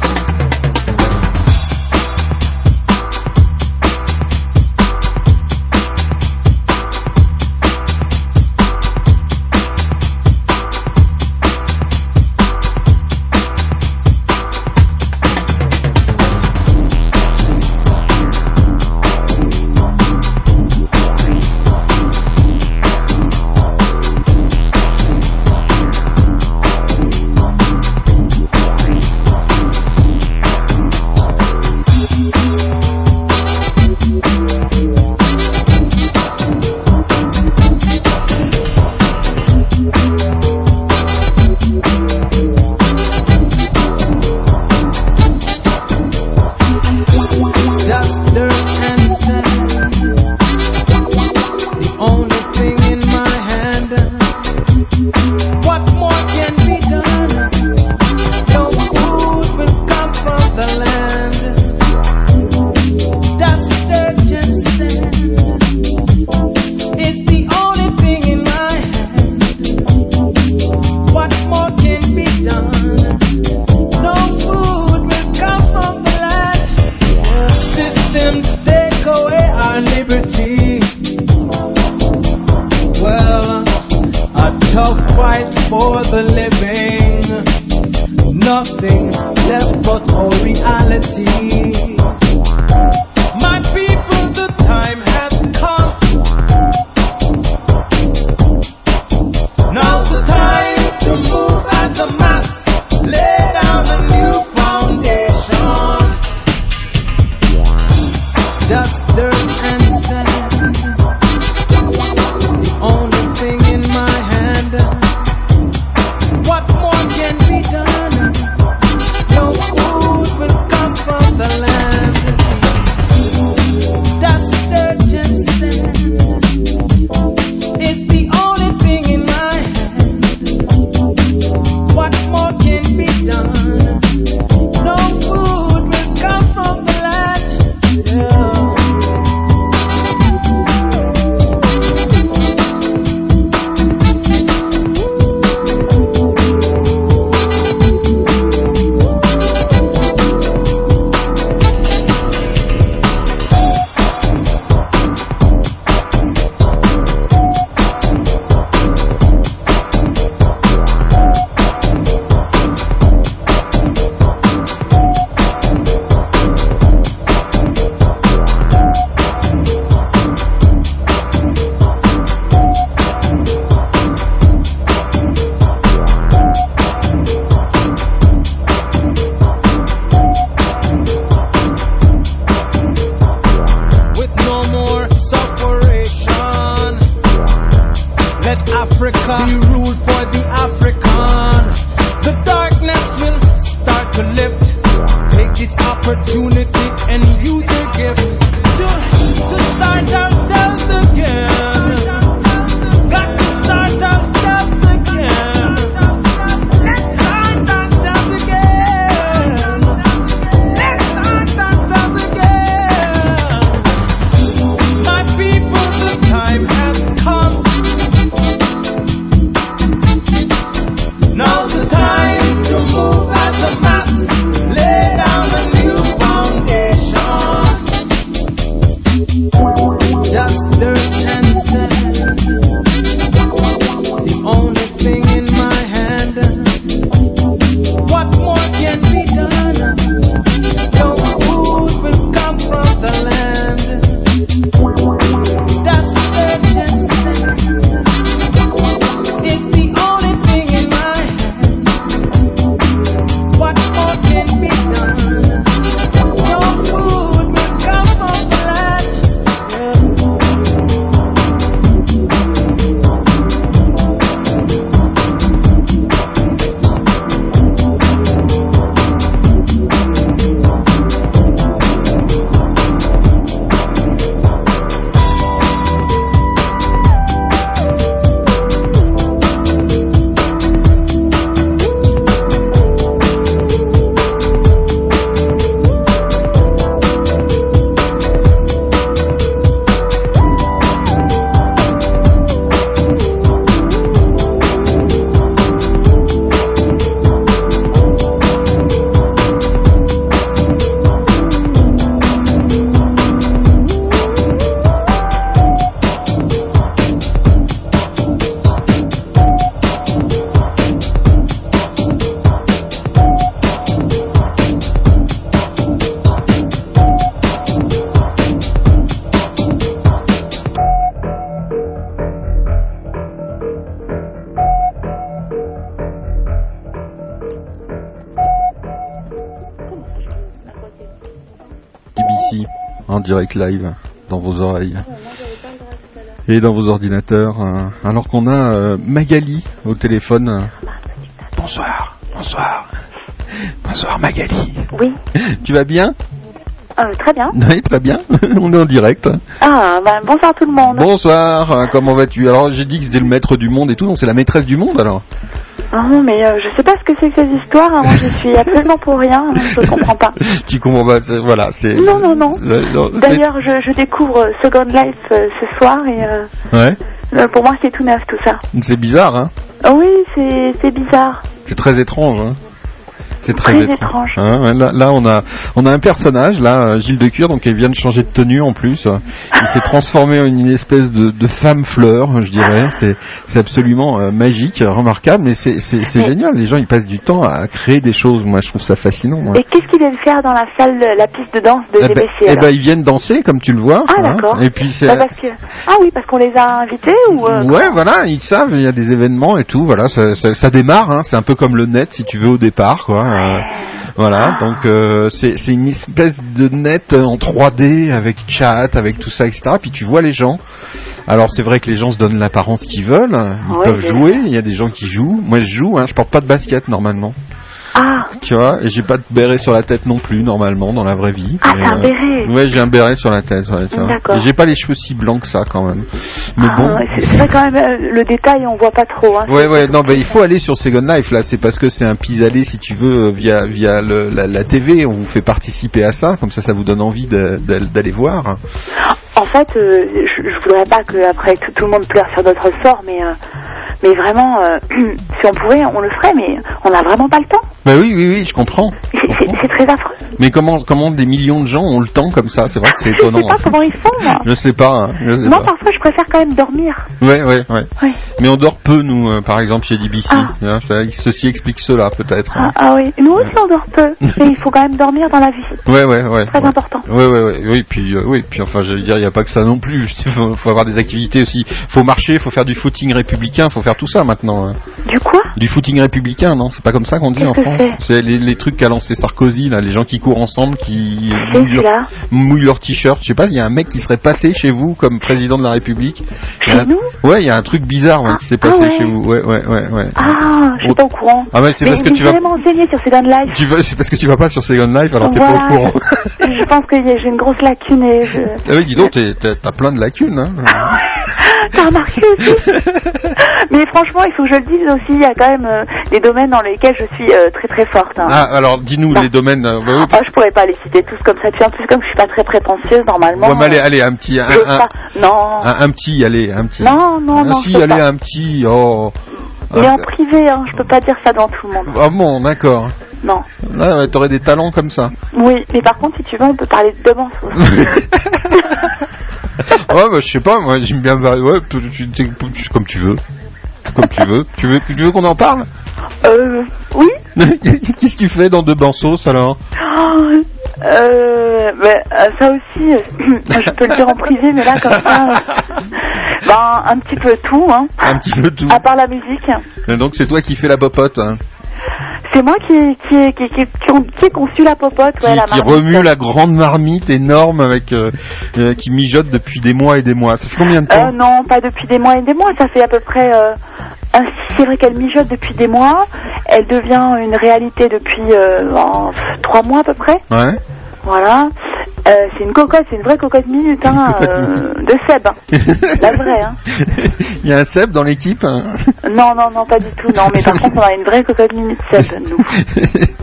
Direct live dans vos oreilles et dans vos ordinateurs, euh, alors qu'on a euh, Magali au téléphone. Bonsoir, bonsoir, bonsoir Magali. Oui, Tu vas bien? Euh, très bien. Oui, très bien. On est en direct. Ah, ben, bonsoir tout le monde. Bonsoir, comment vas-tu? Alors j'ai dit que c'était le maître du monde et tout, donc c'est la maîtresse du monde alors Non, mais euh, je sais pas ce que c'est que ces histoires. hein. Moi, je suis absolument pour rien. hein. Je comprends pas. Tu comprends pas Voilà, c'est. Non, non, non. D'ailleurs, je, je découvre euh, Second Life euh, ce soir et euh, Ouais, pour moi, c'est tout neuf tout ça. c'est bizarre, hein Ah Oui, c'est c'est bizarre. C'est très étrange, hein c'est très, Très étrange. étrange. Hein, là, là, on a, on a un personnage, là, euh, Gilles de Cure, donc il vient de changer de tenue en plus. Il s'est transformé en une espèce de, de femme fleur, je dirais. C'est, c'est absolument euh, magique, remarquable, mais c'est, génial. Les gens, ils passent du temps à créer des choses. Moi, je trouve ça fascinant. moi. Et qu'est-ce qu'ils viennent faire dans la salle, la piste de danse de Eh ben, DBC eh ben, ils viennent danser, comme tu le vois. Ah, hein. d'accord. Et puis c'est. Bah, parce que... Ah oui, parce qu'on les a invités ou euh, Ouais, voilà, ils savent, il y a des événements et tout, voilà, ça, ça, ça démarre, hein, c'est un peu comme le net, si tu veux, au départ, quoi. Euh, voilà, donc euh, c'est une espèce de net en 3D avec chat, avec tout ça, etc. Puis tu vois les gens. Alors c'est vrai que les gens se donnent l'apparence qu'ils veulent, ils Ouais, peuvent jouer, il y a des gens qui jouent. Moi je joue, hein, je porte pas de basket normalement, Ah, tu vois, et j'ai pas de béret sur la tête non plus normalement dans la vraie vie. ah c'est un euh, béret. Ouais, j'ai un béret sur la tête, ouais, tu vois. D'accord. J'ai pas les cheveux si blancs que ça quand même. Mais Ah, bon. ouais, c'est vrai quand même, euh, le détail, on voit pas trop. Hein. Ouais, ouais, non, bah, il faut aller sur Second Life, là, c'est parce que c'est un pis-aller, si tu veux, euh, via, via le- la, la TV, on vous fait participer à ça, comme ça, ça vous donne envie d'aller voir. En fait, euh, je, je voudrais pas que après tout, tout le monde pleure sur notre sort, mais euh, mais vraiment, euh, si on pouvait, on le ferait, mais on n'a vraiment pas le temps. Bah oui, oui, oui, je comprends. C'est- très affreux. Mais comment, comment des millions de gens ont le temps comme ça? C'est vrai que c'est Je étonnant. sais pas comment ils font. Moi. Je sais pas, hein, je sais Moi, pas. parfois, je préfère quand même dormir. Ouais, ouais, ouais. Oui. Mais on dort peu, nous, euh, par exemple, chez DBC. Ah. hein, ceci explique cela, peut-être. Ah, hein. ah oui, nous aussi on dort peu, mais il faut quand même dormir dans la vie. Ouais, ouais, ouais. Très ouais. important. Ouais, ouais, ouais, oui, puis, euh, oui, puis enfin, j'allais dire, il n'y a pas que ça non plus. Il faut, faut avoir des activités aussi. faut marcher, faut faire du footing républicain, faut faire tout ça maintenant. hein. Du quoi? Du footing républicain, non? C'est pas comme ça qu'on dit en Qu'est-ce C'est les, les trucs qu'a lancé Sarkozy, là, les gens qui courent ensemble, qui mouillent leur, mouillent leur t-shirt. Je sais pas, il y a un mec qui serait passé chez vous comme président de la République. Chez un- nous Ouais, il y a un truc bizarre ouais, qui s'est Ah passé ouais. chez vous. Ouais, ouais, ouais, ouais. Ah, je suis pas au courant. Ah ouais, c'est mais parce que tu vas, sur Second Life. tu vas, c'est parce que tu vas pas sur Second Life, alors t'es Voilà. pas au courant. je pense que j'ai une grosse lacune et je... ah oui, dis donc, t'es- t'as t'as plein de lacunes. Hein. T'as remarqué aussi Mais franchement, il faut que je le dise aussi, il y a quand même euh, des domaines dans lesquels je suis euh, très très forte. hein. Ah, alors dis-nous Bah. les domaines. euh, bah oui, Oh, parce- je pourrais pas les citer tous comme ça. Puis en plus, comme je suis pas très prétentieuse normalement. Ouais, mais allez, euh, allez, un petit, un, j'ose un, pas. Non, un- un petit, allez, un petit. non, non, Ah, non. si, allez, pas. un petit. Oh. Mais Ah, en privé, hein, je peux pas dire ça devant tout le monde. Ah bon, d'accord. Non. Là, ouais, t'aurais des talents comme ça. Oui, mais par contre, si tu veux, on peut parler de demain. ouais, bah, je sais pas, moi, j'aime bien. Ouais, tu- tu- comme tu veux. Comme tu veux. Tu veux, tu veux qu'on en parle? Euh, oui. Qu'est-ce que tu fais dans deux bansos alors? Euh, ben, euh, ça aussi, euh, je peux le dire en privé, mais là, comme ça, euh, ben, un petit peu tout, hein. Un petit peu tout. À part la musique. Et Donc c'est toi qui fais la popote, hein, C'est moi qui, qui, qui, qui, qui, qui ai conçu la popote, qui, ouais, la qui marmite. remue la grande marmite énorme avec euh, euh, qui mijote depuis des mois et des mois. Ça fait combien de temps Euh, non, pas depuis des mois et des mois. Ça fait à peu près. C'est vrai qu'elle mijote depuis des mois. Elle devient une réalité depuis en trois mois à peu près. Ouais. Voilà. Euh, c'est une cocotte, c'est une vraie cocotte minute hein, euh, de Seb. hein. La vraie. Hein. Il y a un Seb dans l'équipe. hein Non, non, non, pas du tout. Non, mais par contre, on a une vraie cocotte minute Seb, nous.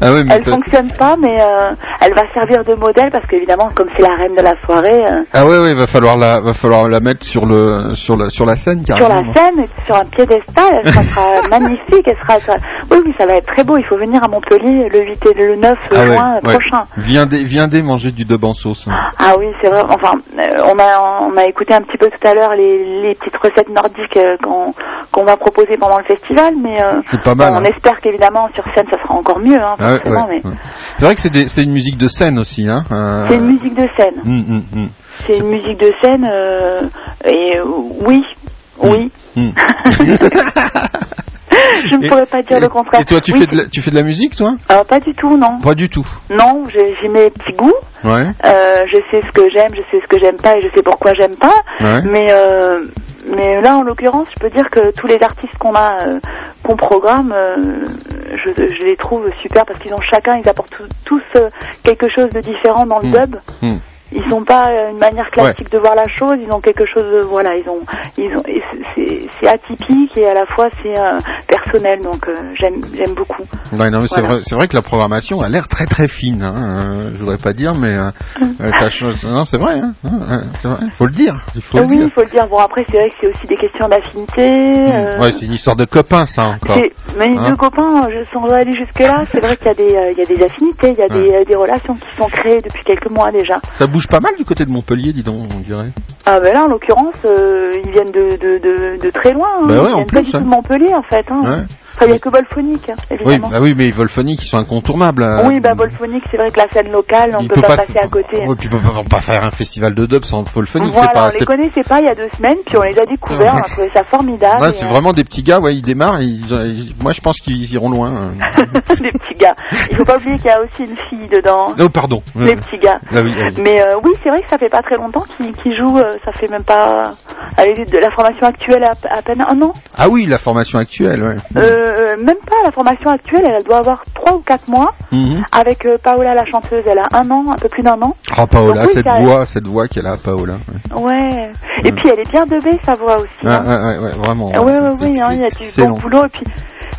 ah oui, mais Elle ça- fonctionne pas, mais euh, elle va servir de modèle parce qu'évidemment, comme c'est la reine de la soirée, ah ouais, ouais, va falloir la, va falloir la mettre sur le, sur la, sur la scène sur carrément. la scène, sur un piédestal, elle sera, magnifique, elle sera, sera- Oui, oui, ça va être très beau. Il faut venir à Montpellier le 8 et le 9 Ah ouais, juin ouais. prochain. Viendez, viendez manger du en sauce. hein. Ah oui, c'est vrai. Enfin, euh, on a on a écouté un petit peu tout à l'heure les, les petites recettes nordiques euh, qu'on qu'on va proposer pendant le festival, mais euh, C'est pas mal. on hein. espère qu'évidemment sur scène ça sera encore mieux, hein, Ah ouais, forcément. ouais, mais ouais. C'est vrai que c'est c'est une musique de scène aussi, hein. euh, c'est une musique de scène. hum, hum, hum. C'est une musique de scène et oui, oui. je ne Et- pourrais pas dire et- le contraire. Et toi, tu Oui, fais de la, tu fais de la musique, toi? Euh, Pas du tout, non. Pas du tout. Non, j'ai mes petits goûts. Ouais. Euh, je sais ce que j'aime, je sais ce que j'aime pas et je sais pourquoi j'aime pas. Ouais. Mais euh, mais là, en l'occurrence, je peux dire que tous les artistes qu'on a, euh, qu'on programme, je, je les trouve super parce qu'ils ont chacun, ils apportent tous, quelque chose de différent dans le Hmm. dub. Hmm. Ils n'ont pas euh, une manière classique de voir la chose, ils ont quelque chose, de, voilà, ils ont, ils ont, c'est- atypique et à la fois c'est euh, personnel, donc euh, j'aime, j'aime beaucoup. Ouais, non, mais c'est vrai, c'est vrai que la programmation a l'air très très fine. Hein. euh, je voudrais pas dire, mais change- non, c'est vrai. Hein. c'est vrai. Faut le dire. Il faut le oui, il faut le dire. Bon après, c'est vrai que c'est aussi des questions d'affinité. Euh, Ouais, c'est une histoire de copains, ça encore. Mais Hein deux copains, je sans aller jusque là, c'est vrai qu'il y a des, il y a des affinités, il y a des, des relations qui sont créées depuis quelques mois déjà. Ça bouge pas mal du côté de Montpellier, dis donc, on dirait. Ah ben là, en l'occurrence, euh, ils viennent de, de, de, de très loin. hein. Bah ouais, ils en viennent plus, pas du tout hein. de Montpellier en fait. Hein. Ouais. Enfin, il n'y a que Volphonique, hein, Oui, évidemment. bah oui, mais les Volphoniques, ils sont incontournables. euh, Oui, bah Volphonique, c'est vrai que la scène locale, on il peut pas, se- passer à côté. Puis on peut pas, faire un festival de dub sans Volphonique, Voilà, pas. on les connaissait pas il y a deux semaines, puis on les a découverts, on a trouvé ça formidable. Et, c'est euh, vraiment des petits gars, ouais, ils démarrent, ils- ils- moi je pense qu'ils iront loin. hein. des petits gars. Il faut pas oublier qu'il y a aussi une fille dedans, Oh, pardon. les petits gars. Ah oui, ah oui. Mais euh, oui, c'est vrai que ça fait pas très longtemps qu'ils jouent, euh, ça fait même pas... Avec de la formation actuelle à, à peine un an. Ah oui, la formation actuelle, ouais. Euh, même pas, la formation actuelle, elle doit avoir trois ou quatre mois. Mhm. Avec euh, Paola la chanteuse, elle a un an, un peu plus d'un an. Ah Paola, Donc oui, cette voix, cette voix qu'elle a, Paola. Ouais, Ouais. Et puis elle est bien debée, sa voix aussi. ouais, hein. ouais, vraiment. Ah ouais, ouais, oui, hein, il y a du bon boulot. Et puis,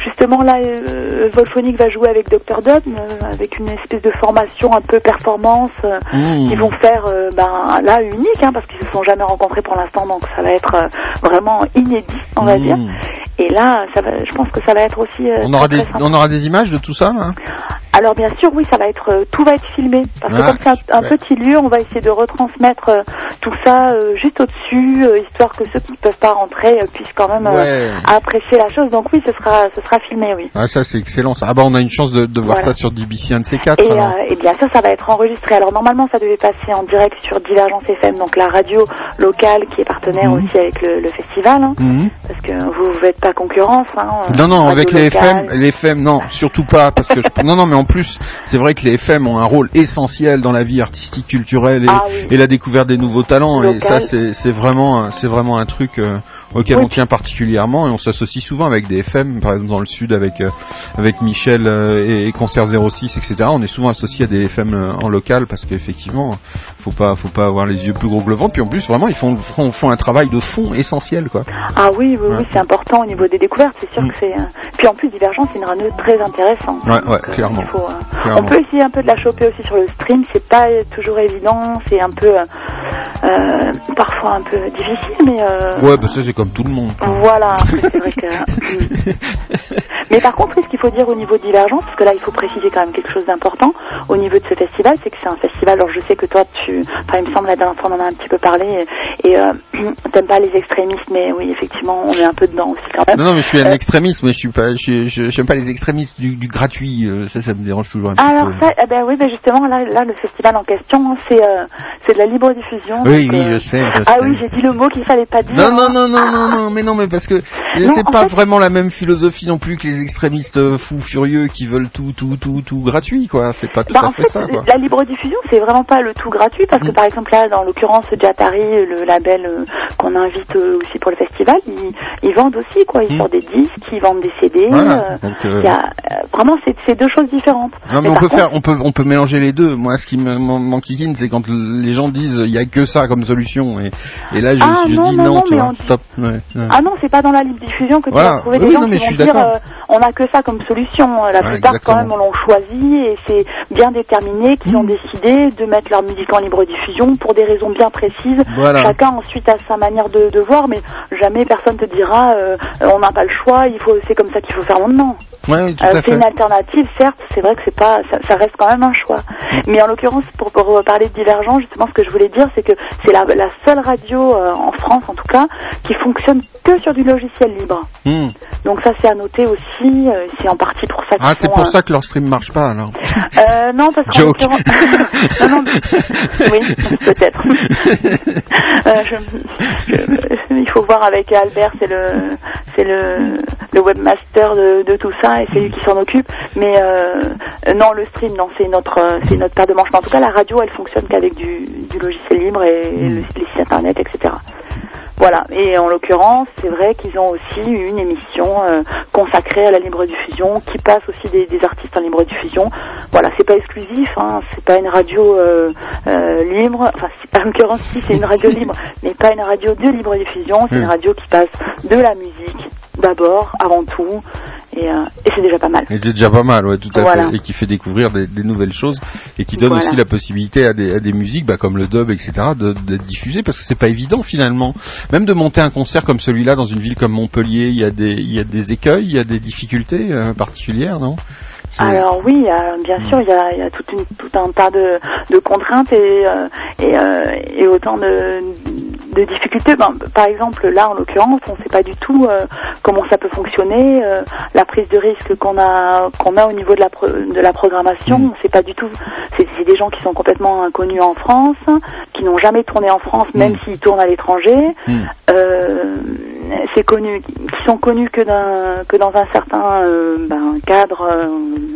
justement, là, euh, Volphonique va jouer avec Dr. Dub, euh, avec une espèce de formation un peu performance, euh, Mmh. qu'ils vont faire, euh, ben, là, unique, hein, parce qu'ils se sont jamais rencontrés pour l'instant, donc ça va être euh, vraiment inédit, on va Mmh. dire. Et là, ça va, je pense que ça va être aussi. euh, On aura des, on aura des images de tout ça, là Alors bien sûr, oui, ça va être, euh, tout va être filmé, parce que Ah, comme c'est un, petit lieu, on va essayer de retransmettre tout ça euh, juste au-dessus, euh, histoire que ceux qui ne peuvent pas rentrer puissent quand même euh, Ouais. apprécier la chose. Donc oui, ce sera, ce sera filmé, oui. Ah, ça c'est excellent. Ça. Ah bah on a une chance de, de voir Voilà. ça sur DBC, un de ces quatre. Et, alors. euh, et bien sûr, ça va être enregistré. Alors normalement, ça devait passer en direct sur Divergence FM, donc la radio locale qui est partenaire Mhm. aussi avec le, le festival, hein, Mhm. parce que vous ne faites pas concurrence. Hein, Non, non, radio avec les locale. FM, les FM, non, surtout pas, parce que je- non, non, mais en plus, c'est vrai que les FM ont un rôle essentiel dans la vie artistique, culturelle et, Ah oui. et la découverte des nouveaux talents. Et ça, c'est vraiment, c'est vraiment un truc euh, auquel Oui. on tient particulièrement et on s'associe souvent avec des FM, par exemple dans le sud avec euh, avec Michel euh, et, et Concert 06, etc. On est souvent associé à des FM euh, en local parce qu'effectivement, faut pas, faut pas avoir les yeux plus gros que le ventre. Puis en plus, vraiment, ils font, font, font un travail de fond essentiel, quoi. Ah oui, oui, Ouais. oui, c'est important au niveau des découvertes, c'est sûr Mm. que c'est... euh, Puis en plus, Divergence, c'est une radio très intéressante. Ouais, ouais, euh, clairement. il faut, euh, Clairement. On peut essayer un peu de la choper aussi sur le stream, c'est pas toujours évident, c'est un peu... euh, parfois un peu difficile, mais... euh, Ouais, bah ça c'est comme tout le monde. Voilà, c'est vrai que... Mais par contre, ce qu'il faut dire au niveau de Divergence, parce que là, il faut préciser quand même quelque chose d'important au niveau de ce festival, c'est que c'est un festival. Alors, je sais que toi, tu, enfin, il me semble la dernière fois, on en a un petit peu parlé, et, et, euh, t'aimes pas les extrémistes, mais oui, effectivement, on est un peu dedans aussi quand même. Non, non, mais je suis un Euh, extrémiste, mais je suis pas, je, je- j'aime pas les extrémistes du, du gratuit. euh, Ça, ça me dérange toujours un Alors peu. ça, eh ben oui, ben justement, là, là, le festival en question, c'est euh, c'est de la libre diffusion. Oui, oui, euh, je sais. je Ah sais. oui, j'ai dit le mot qu'il fallait pas dire. Non, non, hein. non, non, Ah. non, non, mais non, mais parce que Non, c'est en pas fait- vraiment la même philosophie non plus que les extrémistes euh, fous furieux qui veulent tout, tout, tout, tout gratuit, quoi. C'est pas tout Bah, à en fait, fait, ça, quoi. la libre diffusion, c'est vraiment pas le tout gratuit parce que Mm. par exemple là, dans l'occurrence Jatari, le label euh, qu'on invite euh, aussi pour le festival, ils, ils vendent aussi quoi, ils Mm. sortent des disques, ils vendent des CD. Voilà. euh, Donc, y a, vraiment, c'est deux choses différentes. Non mais Mais on peut contre- faire, on peut, on peut mélanger les deux. Moi, ce qui me- m'en- m'enquiquine, c'est quand les gens disent il y a que ça comme solution, et, et là je, Ah, je non, dis non, non, non, tu mais vois, on dit- stop. Ouais, ouais. Ah non, c'est pas dans la libre diffusion que Voilà. tu vas trouver Oui, des gens qui vont dire euh, on a que ça comme solution. La Ouais, plupart quand même l'ont choisi et c'est bien déterminé qu'ils ont Mm. décidé de mettre leur musique en libre diffusion pour des raisons bien précises. Voilà. Chacun ensuite a sa manière de, de voir, mais jamais personne te dira euh, on n'a pas le choix, il faut c'est comme ça qu'il faut faire maintenant. Oui, Euh, c'est une alternative, certes, c'est vrai que c'est pas, ça, ça reste quand même un choix. Mm. Mais en l'occurrence, pour, pour parler de Divergent, justement, ce que je voulais dire, c'est que c'est la, la seule radio euh, en France, en tout cas, qui fonctionne que sur du logiciel libre. Hmm. Donc ça, c'est à noter aussi. euh, c'est en partie pour ça. Ah, c'est pour ça que leur stream marche pas alors. non, parce qu'en l'occurrence- non, non, oui, peut-être. Il faut voir avec Albert, c'est le, c'est le, le webmaster de, de tout ça et c'est lui qui s'en occupe. Mais euh, non, le stream, non, c'est notre, euh, c'est notre paire de manches. Mais en tout cas, la radio, elle fonctionne qu'avec du, du logiciel libre et le- les sites internet, etc. Voilà. Et en l'occurrence, c'est vrai qu'ils ont aussi une émission euh, consacrée à la libre diffusion, qui passe aussi des, des artistes en libre diffusion. Voilà, c'est pas exclusif, hein, c'est pas une radio euh, euh, libre. Enfin, en l'occurrence, si c'est une radio libre, mais pas une radio de libre diffusion. C'est une Mm. radio qui passe de la musique d'abord, avant tout, et, euh, et c'est déjà pas mal. Et c'est déjà pas mal, ouais, tout à Voilà. fait. Et qui fait découvrir des, des nouvelles choses et qui donne Voilà. aussi la possibilité à des, à des musiques, bah, comme le dub, etc., d'être diffusées parce que c'est pas évident finalement. Même de monter un concert comme celui-là dans une ville comme Montpellier, il y a des, il y a des écueils, il y a des difficultés euh, particulières, non? Alors oui, a- bien sûr, il y a, y a toute une- tout un tas de, de contraintes et, euh, et, euh, et autant de, de difficultés. Ben, par exemple, là, en l'occurrence, on ne sait pas du tout euh, comment ça peut fonctionner, euh, la prise de risque qu'on a qu'on a au niveau de la pro- de la programmation. Mm. On ne sait pas du tout. C'est c'est des gens qui sont complètement inconnus en France, qui n'ont jamais tourné en France, même Mm. s'ils tournent à l'étranger. Euh, c'est connu, qui sont connus que d'un que dans un certain euh, ben, cadre, euh,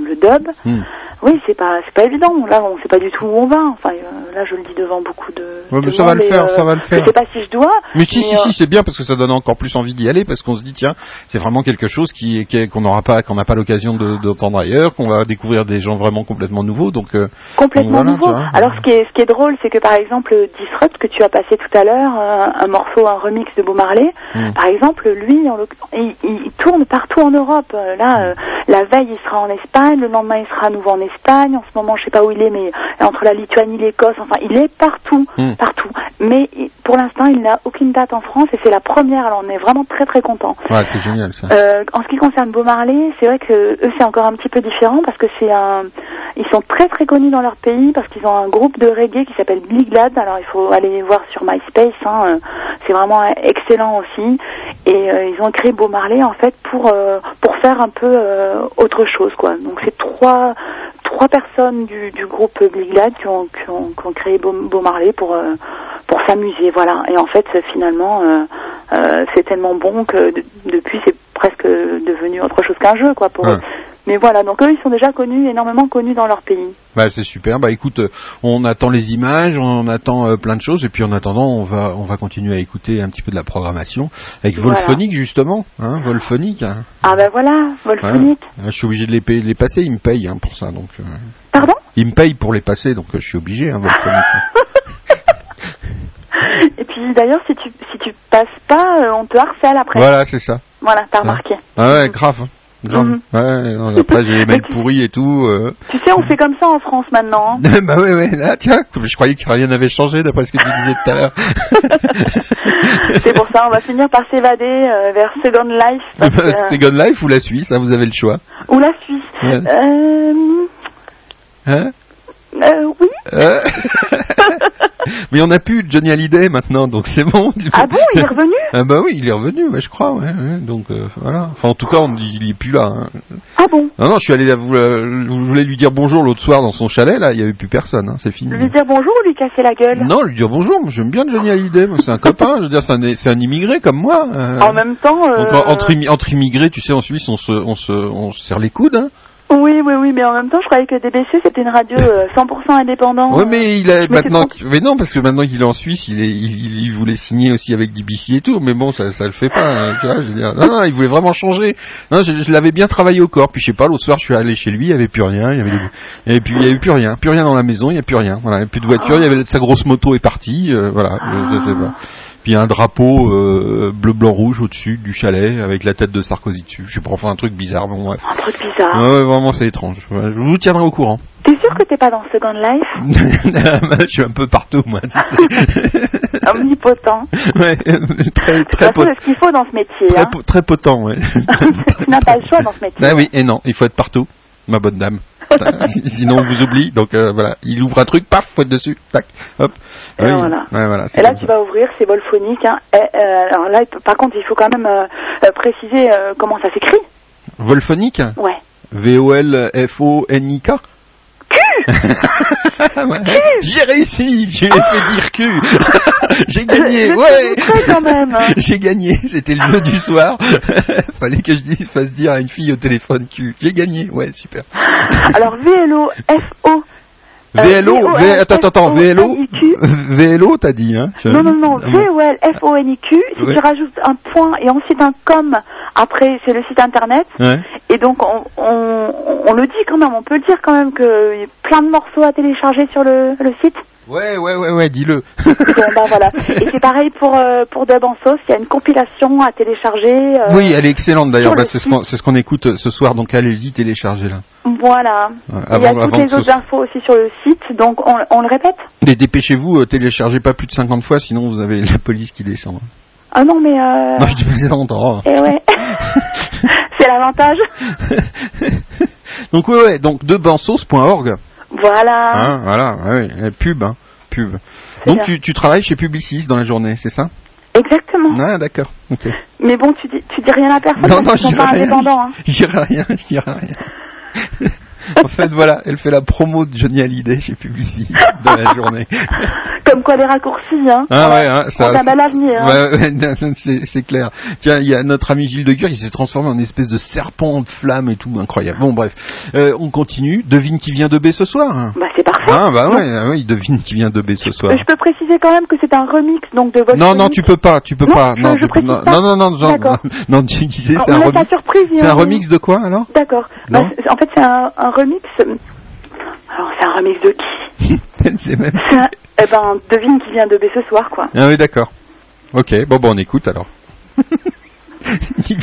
le dub. Hmm. Oui, c'est pas c'est pas évident. Là, on sait pas du tout où on va. Enfin, euh, là, je le dis devant beaucoup de. Ouais, de mais ça va le faire, euh, ça va le faire. Je sais pas si je dois. Mais si, si, si, euh, c'est bien parce que ça donne encore plus envie d'y aller parce qu'on se dit tiens, c'est vraiment quelque chose qui, qu'on n'aura pas, qu'on n'a pas l'occasion de- d'entendre ailleurs, qu'on va découvrir des gens vraiment complètement nouveaux. Donc, euh, complètement Voilà, nouveau. tu vois. Alors, ce qui est ce qui est drôle, c'est que par exemple, Disrupt que tu as passé tout à l'heure, un morceau, un remix de Bob Marley, Mm. par exemple, lui, en il, tourne partout en Europe. Là, euh, la veille, il sera en Espagne, le lendemain, il sera à nouveau en Espagne. En ce moment, je sais pas où il est, mais entre la Lituanie, l'Écosse, enfin, il est partout, Mm. partout. Mais pour l'instant, il n'a aucune date en France et c'est la première. Alors, on est vraiment très très content. ouais, c'est génial ça. Euh, en ce qui concerne Beau Marley, c'est vrai que eux c'est encore un petit peu différent parce que c'est un, ils sont très très connus dans leur pays parce qu'ils ont un groupe de reggae qui s'appelle Billy Glad. Alors il faut aller voir sur MySpace, hein, euh, c'est vraiment excellent aussi. Et euh, ils ont créé Beau Marley en fait pour euh, pour faire un peu euh, autre chose quoi. Donc c'est trois trois personnes du, du groupe Billy Glad qui ont, qui ont, qui ont créé Beau, Beau Marley pour euh, pour s'amuser voilà. Et en fait finalement euh, euh, c'est tellement bon que de- depuis c'est presque devenu autre chose qu'un jeu quoi pour Ouais. Mais voilà, donc eux ils sont déjà connus, énormément connus dans leur pays. Bah c'est super. Bah écoute, euh, on attend les images, on attend euh, plein de choses, et puis en attendant, on va on va continuer à écouter un petit peu de la programmation avec Voilà. Volphonique justement, hein, Volphonique. hein. Ah ben voilà, Volphonique. Je suis obligé de les, payer- de les passer, ils me payent hein, pour ça, donc euh, Pardon? ils me payent pour les passer, donc euh, je suis obligé, hein, Volphonique. Et puis d'ailleurs si tu si tu passes pas, euh, on te harcèle après. voilà, c'est ça. Voilà, t'as remarqué. Ah ouais, grave. Grave. Mhm. Ouais, non, après j'ai les mails pourris et tout. euh. Tu sais, on fait comme ça en France maintenant. hein. bah ouais, ouais, là, tiens, je croyais que rien n'avait changé d'après ce que tu disais tout à l'heure. C'est pour ça, on va finir par s'évader euh, vers Second Life. parce euh, Second Life ou la Suisse, hein, vous avez le choix. ou la Suisse. Ouais. Euh, Hein euh, oui. Euh. Mais on n'a plus Johnny Hallyday maintenant, donc c'est bon. Ah bon, il est revenu? Ah bah oui, il est revenu, ouais, je crois, ouais, ouais, donc euh, voilà. Enfin, en tout cas, on il est plus là. hein. Ah bon? Non, non, je suis allé, vous, euh, je voulais lui dire bonjour l'autre soir dans son chalet, là, il y avait plus personne, hein, c'est fini. Lui dire bonjour ou lui casser la gueule? Non, lui dire bonjour, j'aime bien Johnny Hallyday, c'est un copain, je veux dire, c'est un, un immigré comme moi. En même temps... Donc, entre, immi- entre immigrés, tu sais, en Suisse, on se, on se, on se serre les coudes. Hein. Oui, oui, oui, mais en même temps, je croyais que DBC, c'était une radio euh, 100% indépendante. Ouais, mais il a je maintenant, mais non, parce que maintenant qu'il est en Suisse, il, est, il, il voulait signer aussi avec DBC et tout, mais bon, ça, ça le fait pas. hein, tu vois, je veux dire. Non, non, il voulait vraiment changer. Non, je, je l'avais bien travaillé au corps. Puis je sais pas, l'autre soir, je suis allé chez lui, il y avait plus rien, il y avait, des- avait plus, il y avait plus rien, plus rien dans la maison, il y a plus rien. Voilà, il y avait plus de voiture, il y avait sa grosse moto est partie, euh, voilà, je, je sais pas. Puis un drapeau euh, bleu, blanc, rouge au-dessus du chalet avec la tête de Sarkozy dessus. Je sais pas, enfin un truc bizarre. Bon, bref. Un truc bizarre. Ouais, ouais, vraiment, c'est étrange. Ouais, je vous tiendrai au courant. T'es sûr que t'es pas dans Second Life? Je suis un peu partout, moi, tu sais. Omnipotent. ouais, très, très, façon, po- c'est ce qu'il faut dans ce métier. très, Hein. po- très potent, ouais. tu n'as pas le choix dans ce métier. ah oui, et non, il faut être partout, ma bonne dame. Sinon, on vous oublie. Donc euh, voilà, il ouvre un truc, paf, faut être dessus, tac, hop. Et Oui, voilà. ouais, voilà, c'est Et là, tu ça. vas ouvrir, c'est Volphonique. Hein. Et, euh, alors là, par contre, il faut quand même euh, euh, préciser euh, comment ça s'écrit. Volphonique Ouais. V-O-L-F-O-N-I-K Ouais. J'ai réussi, j'ai fait dire cul. j'ai gagné, ouais. même. J'ai gagné, c'était le jeu du soir. Fallait que je dise, fasse dire à une fille au téléphone cul. J'ai gagné, ouais, super. Alors VLO, FO. Euh, VLO, V, attends, attends, attends, VLO. VLO, t'as dit, hein Non, non, non, Ah bon. VOL, F-O-N-I-Q, si tu rajoutes un point et ensuite un com, après c'est le site internet, et donc on, le dit quand même, on peut le dire quand même qu'il y a plein de morceaux à télécharger sur le site. Ouais, ouais, ouais, ouais, dis-le. Bon, ben voilà. Et c'est pareil pour, euh, pour Dub en sauce, il y a une compilation à télécharger. euh, Oui, elle est excellente d'ailleurs. Bah, c'est ce qu'on ce qu'on écoute euh, ce soir, donc allez-y, téléchargez-la. Voilà. Ouais, il y a avant- toutes avant les ce autres infos aussi sur le site, donc on, on le répète? Et dépêchez-vous, euh, téléchargez pas plus de 50 fois, sinon vous avez la police qui descend. Ah non, mais... Non, je dis plaisante. oh. Eh ouais. c'est l'avantage. donc ouais, ouais, donc debansos.org. Voilà. Hein, voilà, ouais, ouais, pub, hein, pub. Donc tu, tu travailles chez Publicis dans la journée, c'est ça? Exactement. Ah d'accord, ok. Mais bon, tu dis, tu dis rien à personne Non, non, sont je pas dirai rien. Hein. Je dirai rien, je dirai rien. en fait, voilà, elle fait la promo de Johnny Hallyday chez Publicis dans la journée. Comme quoi les raccourcis, hein. Ah ouais, hein, ça. On a mal avenir. Hein. Ouais, non, c'est clair. Tiens, il y a notre ami Gilles de Guer, il s'est transformé en espèce de serpent de flamme et tout, incroyable. Bon, bref, Euh, on continue. Devine qui vient de B ce soir. hein. Bah c'est parfait. Ah bah ouais, ah ouais, devine qui vient de B ce soir. euh, Je peux préciser quand même que c'est un remix donc de votre. Non, non, tu peux pas, tu peux Non, pas. je- Non, je tu- précise non, pas. non, non, non, non, D'accord. non, tu disais Ah, c'est un remix. C'est un remix de quoi alors? D'accord. Non. Bah, en fait, c'est un, un remix. Alors, c'est un remix de qui même. C'est un- Eh ben, devine qui vient de B ce soir, quoi. Ah oui, d'accord. Ok, bon, bon, on écoute alors.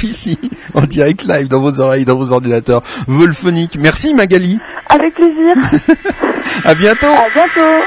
ici, en direct live dans vos oreilles, dans vos ordinateurs. Volphonique. Merci Magali. Avec plaisir. À bientôt. à bientôt.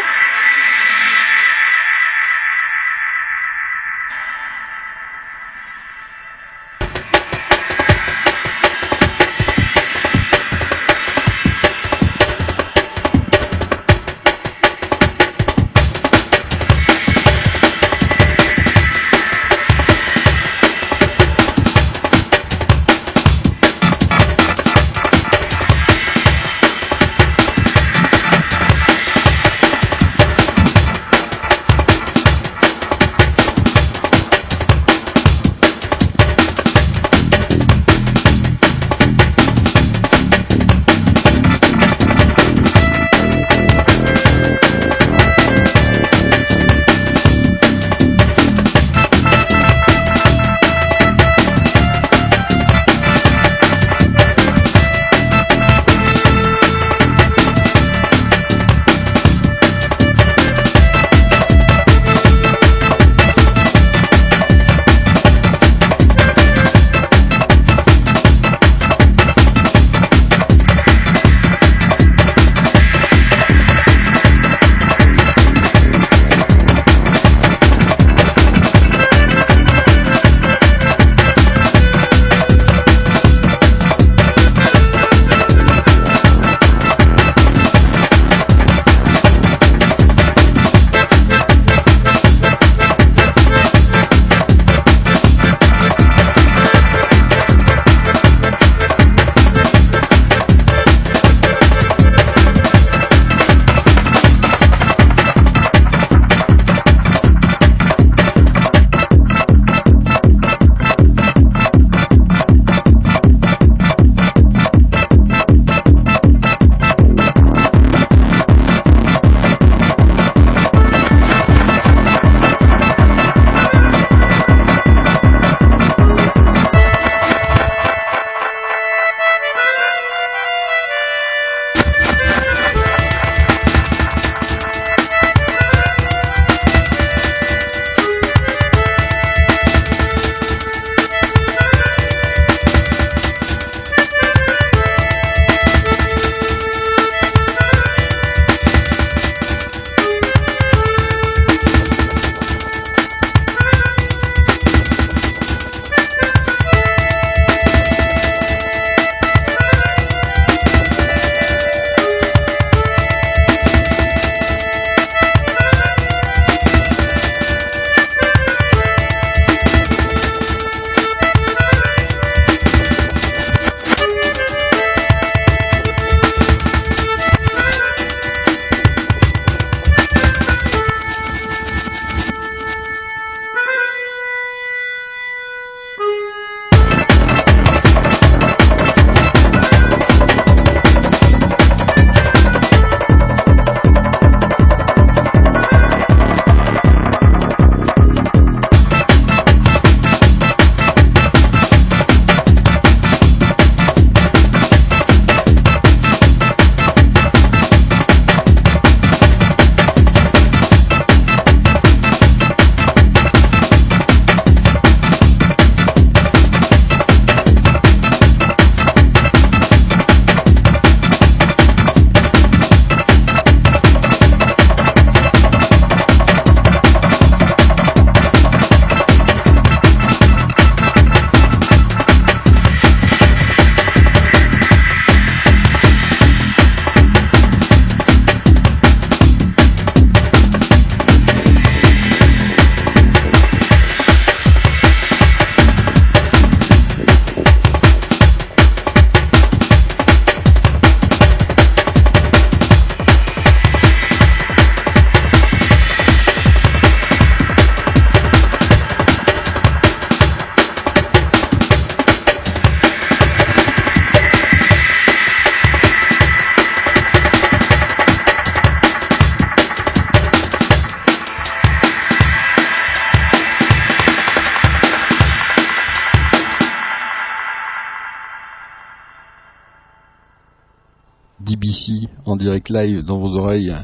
Direct live dans vos oreilles.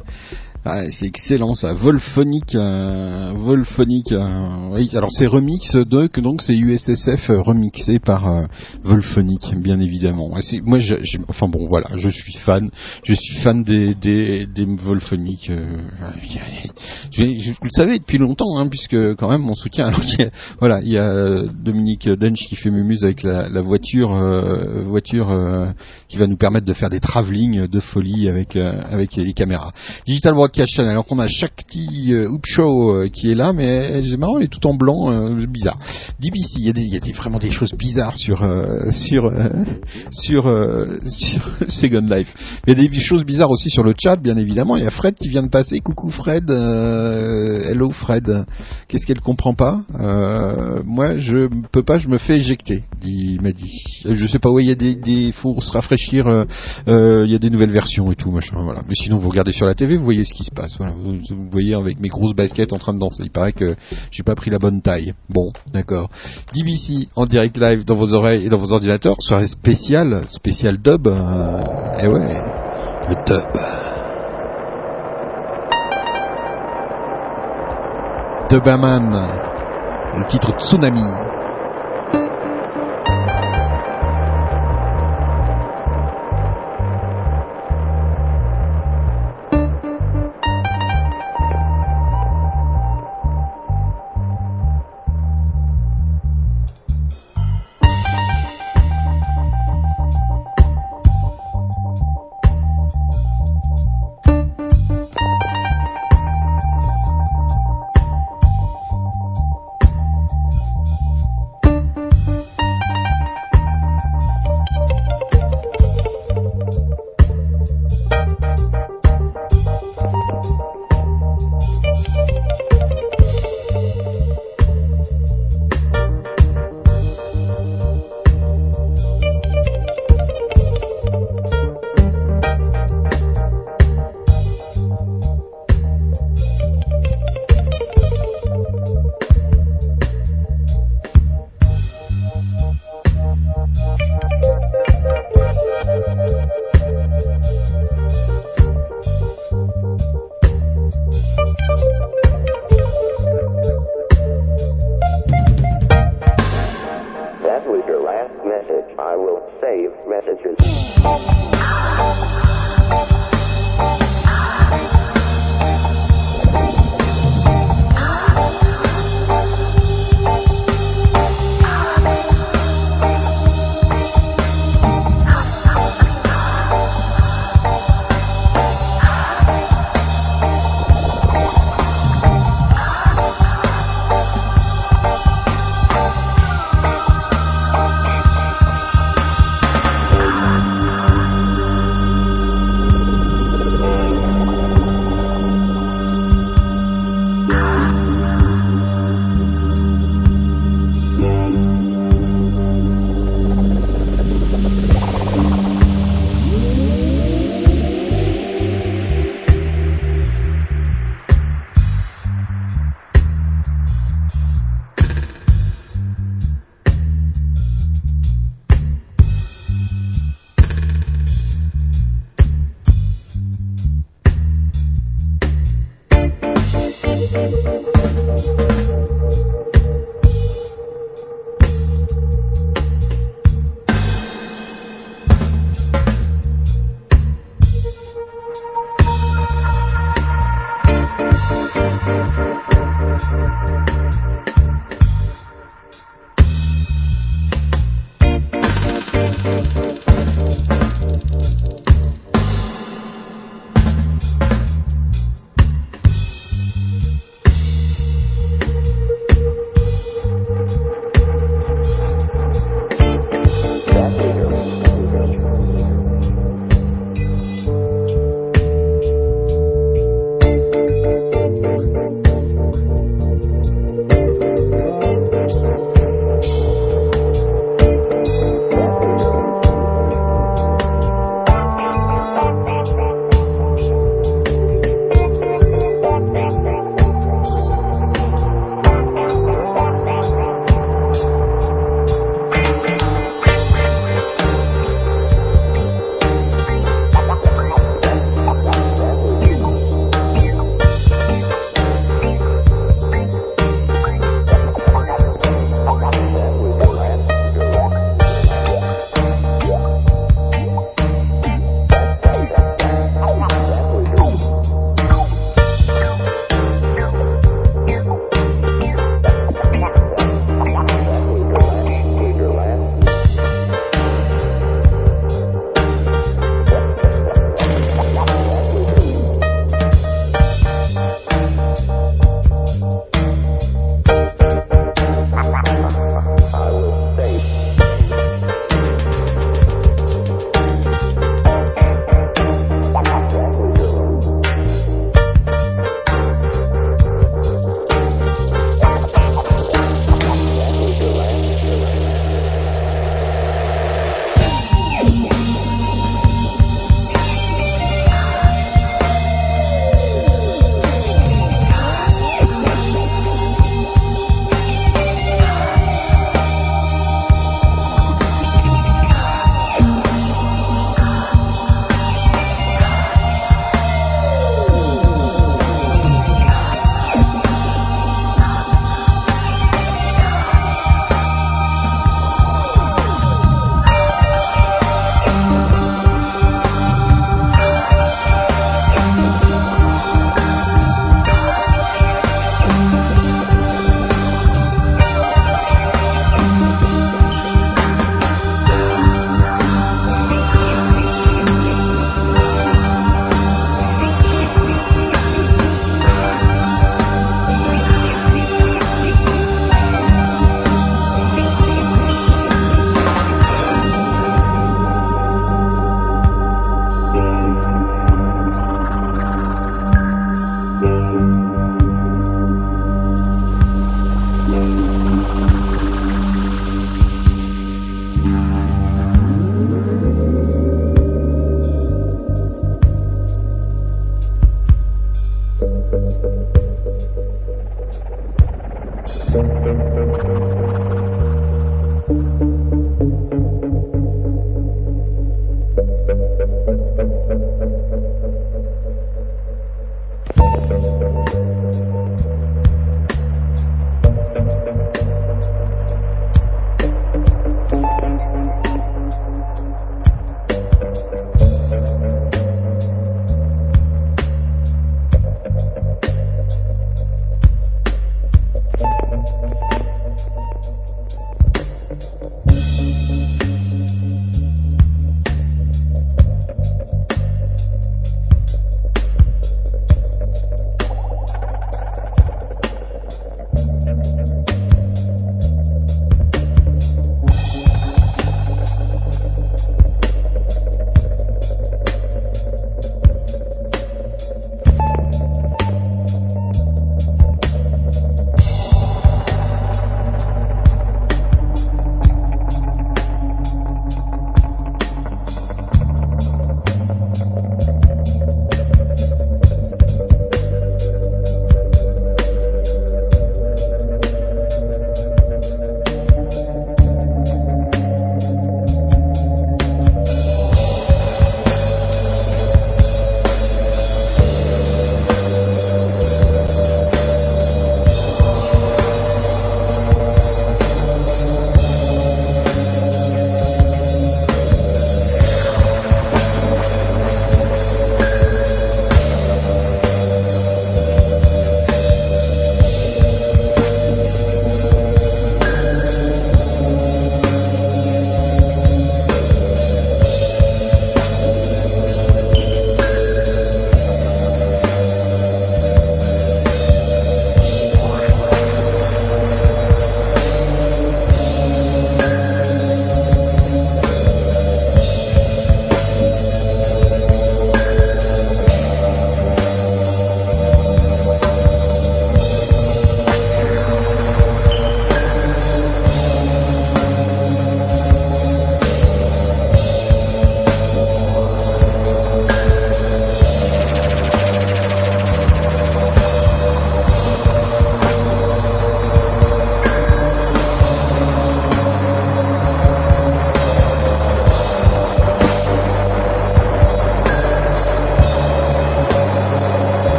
C'est excellent ça, Volphonic, euh, euh, oui, alors c'est remix de que donc c'est USSF euh, remixé par euh, Volphonic, bien évidemment. Moi, je- enfin bon, voilà, je suis fan, je suis fan des des, des Volphonic. euh, je, vous le savez depuis longtemps, hein, puisque quand même mon soutien. Alors qu'il y a- voilà, il y a Dominique Dench qui fait mumuse avec la, la voiture, voiture qui va nous permettre de faire des travelling de folie avec euh, avec les caméras. Digital Broadcast Channel. Alors qu'on a chaque petit euh, euh, qui est là, mais c'est marrant, il est tout en blanc, euh, bizarre. DBC, il y a, des, y a vraiment des choses bizarres sur sur sur sur Second Life. Il y a des choses bizarres aussi sur le chat, bien évidemment. Il y a Fred qui vient de passer. Coucou Fred. hello Fred. Qu'est-ce qu'elle comprend pas Moi, je peux pas, je me fais éjecter. Il m'a dit. Je sais pas où il y a des, des faut se rafraîchir. Il y a des nouvelles versions et tout, machin. Voilà. Mais sinon, vous regardez sur la TV, vous voyez ce qui se passe. Voilà. Avec mes grosses baskets en train de danser. Il paraît que j'ai pas pris la bonne taille. Bon, d'accord. DBC en direct live dans vos oreilles et dans vos ordinateurs. Soirée spéciale, spéciale dub. Euh, eh ouais, le dub. Dubaman, le titre Tsunami.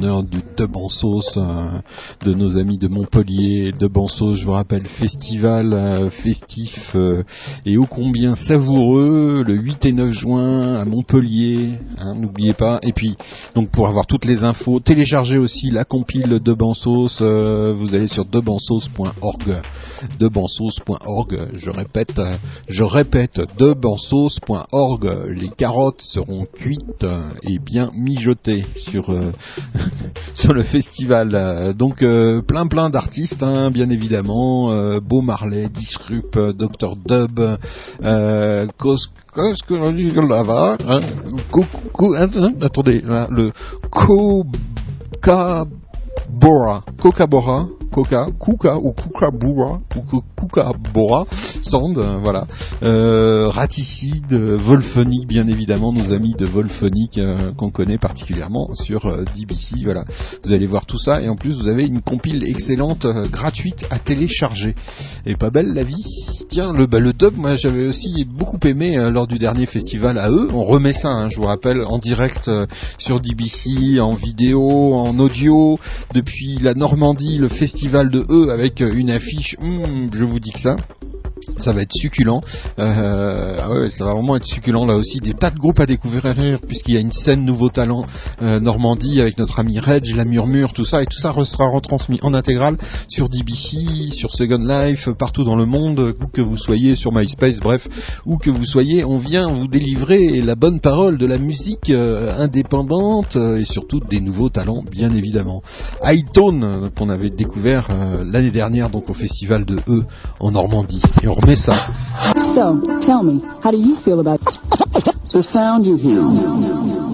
L'honneur du de nos amis de Montpellier. En sauce, je vous rappelle, festival euh, festif euh, et ô combien savoureux le 8 et 9 juin à Montpellier. hein, N'oubliez pas. Et puis, donc pour avoir toutes les infos, téléchargez aussi la compile en sauce. euh, vous allez sur dubansauce.org. Dubansauce.org. Je répète, je répète, dubansauce.org. Les carottes seront cuites et bien mijotées sur sur le festival. Euh, Donc euh, plein plein d'artistes, hein, bien évidemment. Euh, Beau Marley, Disrupt, euh, Dr Dub, euh, Cos là-bas hein co- attends, Attendez, là, le Bora, Coca Bora, Coca, Kuka ou Kuka Bora, ou Bora, Sand, euh, voilà, euh, Raticide, Volphonic, bien évidemment, nos amis de Volphonic euh, qu'on connaît particulièrement sur euh, DBC, voilà. Vous allez voir tout ça et en plus vous avez une compile excellente, gratuite à télécharger. Et pas belle la vie. Tiens, le, bah, le dub, moi j'avais aussi beaucoup aimé lors du dernier festival à eux. On remet ça, hein, je vous rappelle, en direct sur DBC, en vidéo, en audio, depuis la Normandie, le festival de eux avec euh, une affiche, hum, je vous dis que ça. Ça va être succulent. Euh, ah ouais, ça va vraiment être succulent là aussi. Des tas de groupes à découvrir puisqu'il y a une scène nouveau talent euh, Normandie avec notre ami Reg, la Murmure, tout ça et tout ça sera retransmis en intégrale sur DBC, sur Second Life, partout dans le monde, où que vous soyez sur MySpace, bref, où que vous soyez, on vient vous délivrer la bonne parole de la musique euh, indépendante et surtout des nouveaux talents, bien évidemment. Hightone euh, qu'on avait découvert euh, l'année dernière donc au festival de E en Normandie et on remet ça. So, tell me, how do you feel about the sound you hear?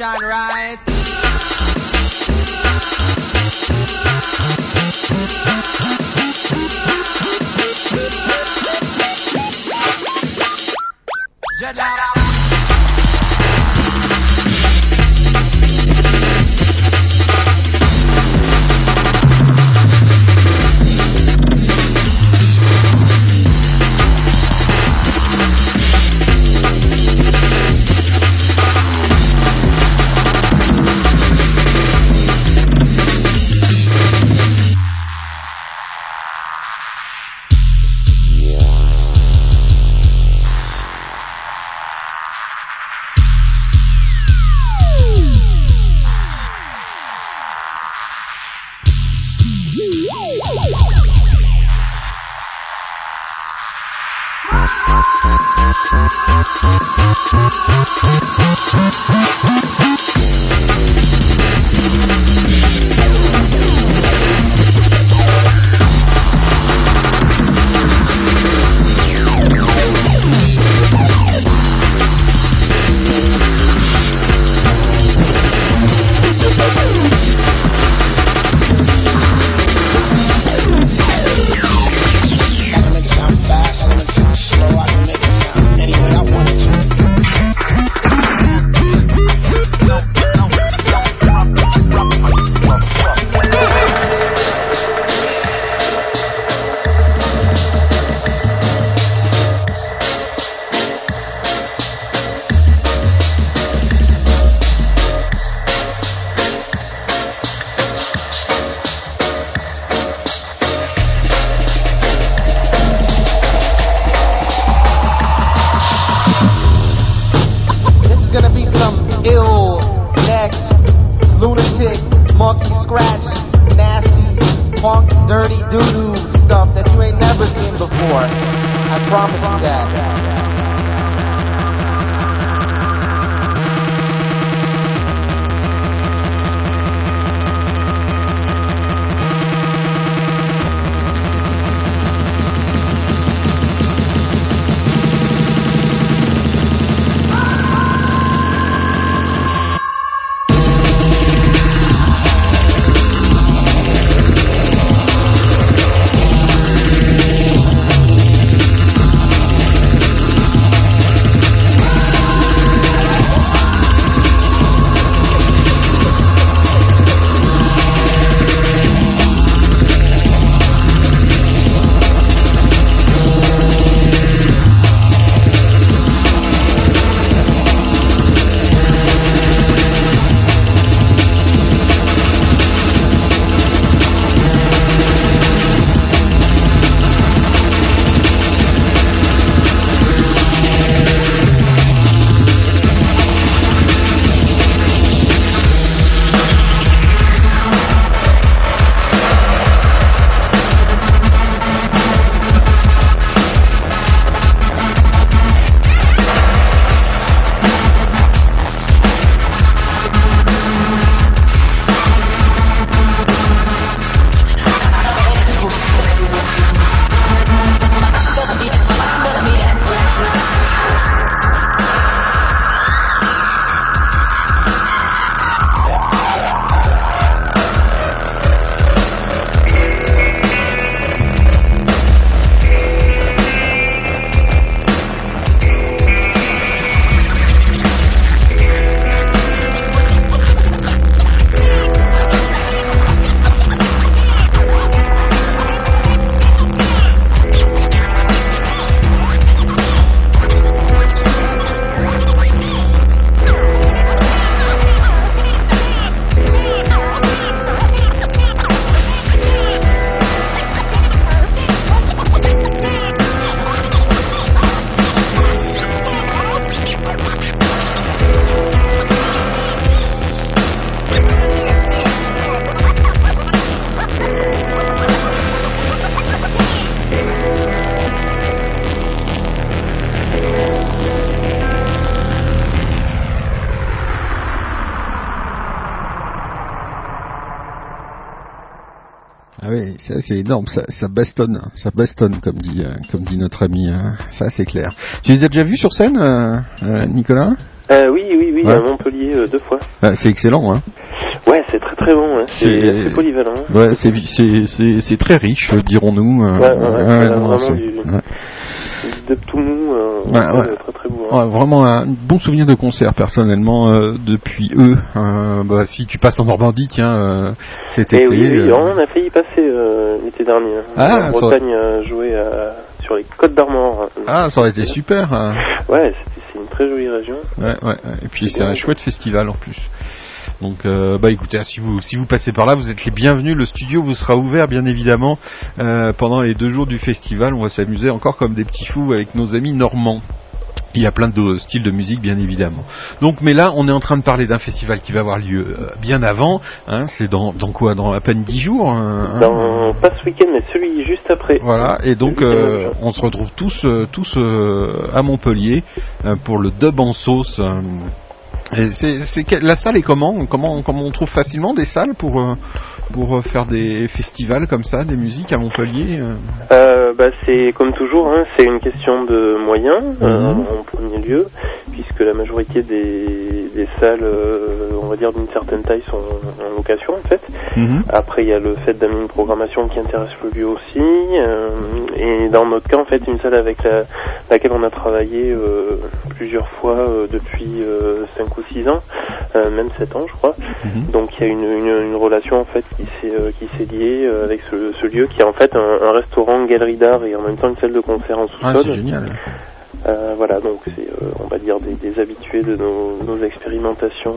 Right? C'est énorme, ça, ça bastonne, ça bastonne comme dit, euh, comme dit notre ami, hein. ça c'est clair. Tu les as déjà vus sur scène, euh, euh, Nicolas? Euh, oui, oui, oui, Ouais. à Montpellier euh, deux fois. Ah, C'est excellent, hein. Ouais, c'est très très bon, hein. c'est polyvalent. hein. Ouais, c'est très riche, dirons-nous. Ouais, ouais, ouais, ouais, non, vraiment du- ouais. De tout Hein. Vraiment un bon souvenir de concert personnellement euh, depuis eux. Euh, bah, si tu passes en Normandie, tiens, euh, cet Et été. oui, oui, on a failli y passer l'été dernier. Ah, la ça- Bretagne a joué à- sur les côtes d'Armor. Ah, ça aurait été super. hein. Ouais, c'est une très jolie région. Ouais, ouais, ouais. Et puis c'est un chouette festival en plus. Donc, euh, bah écoutez, si vous si vous passez par là, vous êtes les bienvenus. Le studio vous sera ouvert, bien évidemment, euh, pendant les deux jours du festival. On va s'amuser encore comme des petits fous avec nos amis normands. Il y a plein de styles de musique, bien évidemment. Donc, mais là, on est en train de parler d'un festival qui va avoir lieu euh, bien avant. Hein, c'est dans, dans quoi? Dans à peine dix jours. hein, Dans, pas ce week-end, mais celui juste après. voilà, et donc euh, on se retrouve tous, euh, tous euh, à Montpellier pour le dub en sauce. la salle est comment? Comment comment on trouve facilement des salles pour pour euh, faire des festivals comme ça, des musiques à Montpellier euh Euh, bah, c'est comme toujours, hein, c'est une question de moyens euh, Mhm. en premier lieu, puisque la majorité des, des salles, euh, on va dire d'une certaine taille, sont en location en fait. Après, il y a le fait d'amener une programmation qui intéresse le lieu aussi, et dans notre cas, en fait, une salle avec la, laquelle on a travaillé plusieurs fois depuis 5 ou 6 ans, même 7 ans, je crois. Donc il y a une, une, une relation en fait qui s'est euh, qui s'est liée euh, avec ce, ce lieu qui est en fait un, un restaurant, une galerie d'art et en même temps une salle de concert en Ah, sous-sol. c'est génial. Euh, voilà, donc c'est euh, on va dire des, des habitués de nos, nos expérimentations.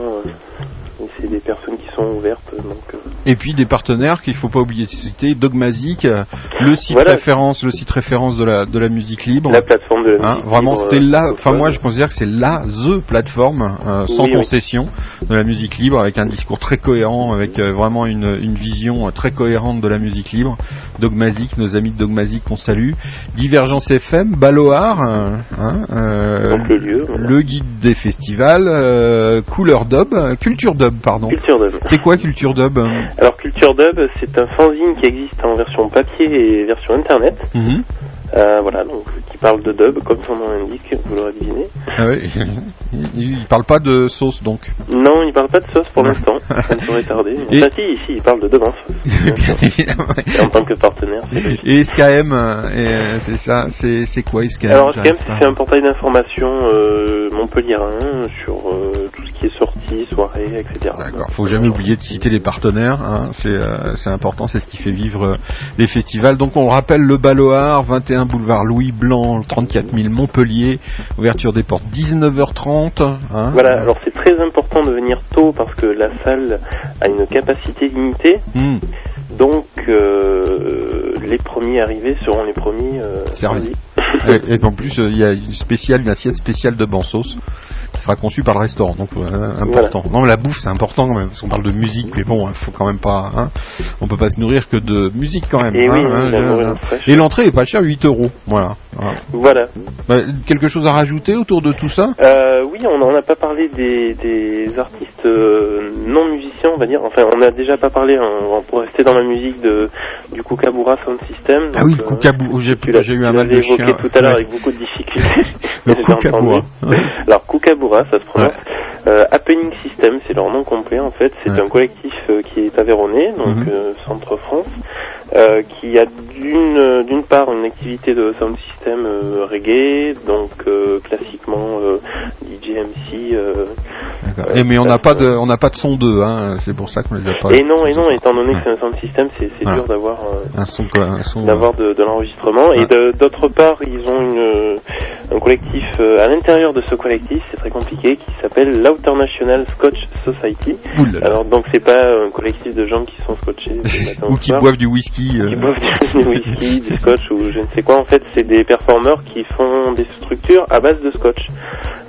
Euh, et c'est des personnes qui sont ouvertes, donc euh, Et puis des partenaires qu'il faut pas oublier de citer, Dogmazic, euh, le site Voilà. référence, le site référence de la de la musique libre. La plateforme de la Hein, musique vraiment, libre, c'est euh, là. Enfin, moi, je considère que c'est la the plateforme euh, sans Oui, oui. concession de la musique libre, avec un discours très cohérent, avec euh, vraiment une, une vision euh, très cohérente de la musique libre. Dogmazic, nos amis de Dogmazic qu'on salue. Divergence FM, Baloar, euh, hein, euh, le lieu. voilà. le guide des festivals, euh, Couleur euh, Culture Dub, pardon. Culture Dub. C'est quoi Culture Dub euh? Alors Culture Dub, c'est un fanzine qui existe en version papier et version internet. Mhm. Euh, voilà, donc qui parle de dub, comme son nom l'indique, vous l'aurez deviné. Ah il, il parle pas de sauce donc. Non, il parle pas de sauce pour l'instant, ça ne saurait tarder. Et- Enfin, si, ici, il parle de dub en sauce. Et en tant que partenaire. Et SKM, euh, euh, c'est ça, c'est c'est quoi SKM Alors, SKM, c'est un portail d'information euh, montpelliérain sur euh, tout ce qui est sortie, soirée, etc. D'accord, faut jamais oublier de citer les partenaires, hein, c'est c'est important, c'est ce qui fait vivre les festivals. Donc on le rappelle, le Baloard, 21 boulevard Louis Blanc, 34 000 Montpellier, ouverture des portes 19h30. Hein, Voilà, alors c'est très important de venir tôt parce que la salle a une capacité limitée. Hmm, Donc, euh, les premiers arrivés seront les premiers euh, Servis. et, et en plus, euh, il y a une spéciale, une assiette spéciale de bansos sera conçue par le restaurant, donc euh, important. Non, la bouffe c'est important quand même, parce qu'on parle de musique, mais bon, il faut quand même pas, hein, on peut pas se nourrir que de musique quand même. Et hein, oui, hein, l'entrée est pas chère, 8 euros, voilà. Hein. Voilà. Bah, quelque chose à rajouter autour de tout ça? Euh, oui, on n'en a pas parlé des, des artistes euh, non musiciens, on va dire. Enfin, on n'a déjà pas parlé, hein, on pourrait rester dans la musique de, du Kookaburra Sound System. Ah oui, le Kookaburra, j'ai eu un mal de chien. tout à l'heure Ouais. avec beaucoup de difficultés. Le J'ai Kookaburra. entendu. Ça se prononce. Euh, Happening System, c'est leur nom complet en fait. C'est Ouais. un collectif euh, qui est aveyronais, donc Mhm. euh, Centre France, qui a d'une d'une part une activité de sound system reggae, donc classiquement DJ MC. D'accord. Et mais on n'a pas de, on n'a pas de son 2, hein, c'est pour ça qu'on les a pas. et non, et non, étant donné que Ouais. c'est un sound system, c'est c'est dur d'avoir Un son d'avoir de, de l'enregistrement. Ouais. Et d'autre part, ils ont une, un collectif à l'intérieur de ce collectif, c'est très compliqué, qui s'appelle l'International Scotch Society. Alors donc c'est pas un collectif de gens qui sont scotchés Ou qui soir, boivent du whisky. euh, qui boivent du whisky, du scotch ou je ne sais quoi. En fait, c'est des performeurs qui font des structures à base de scotch.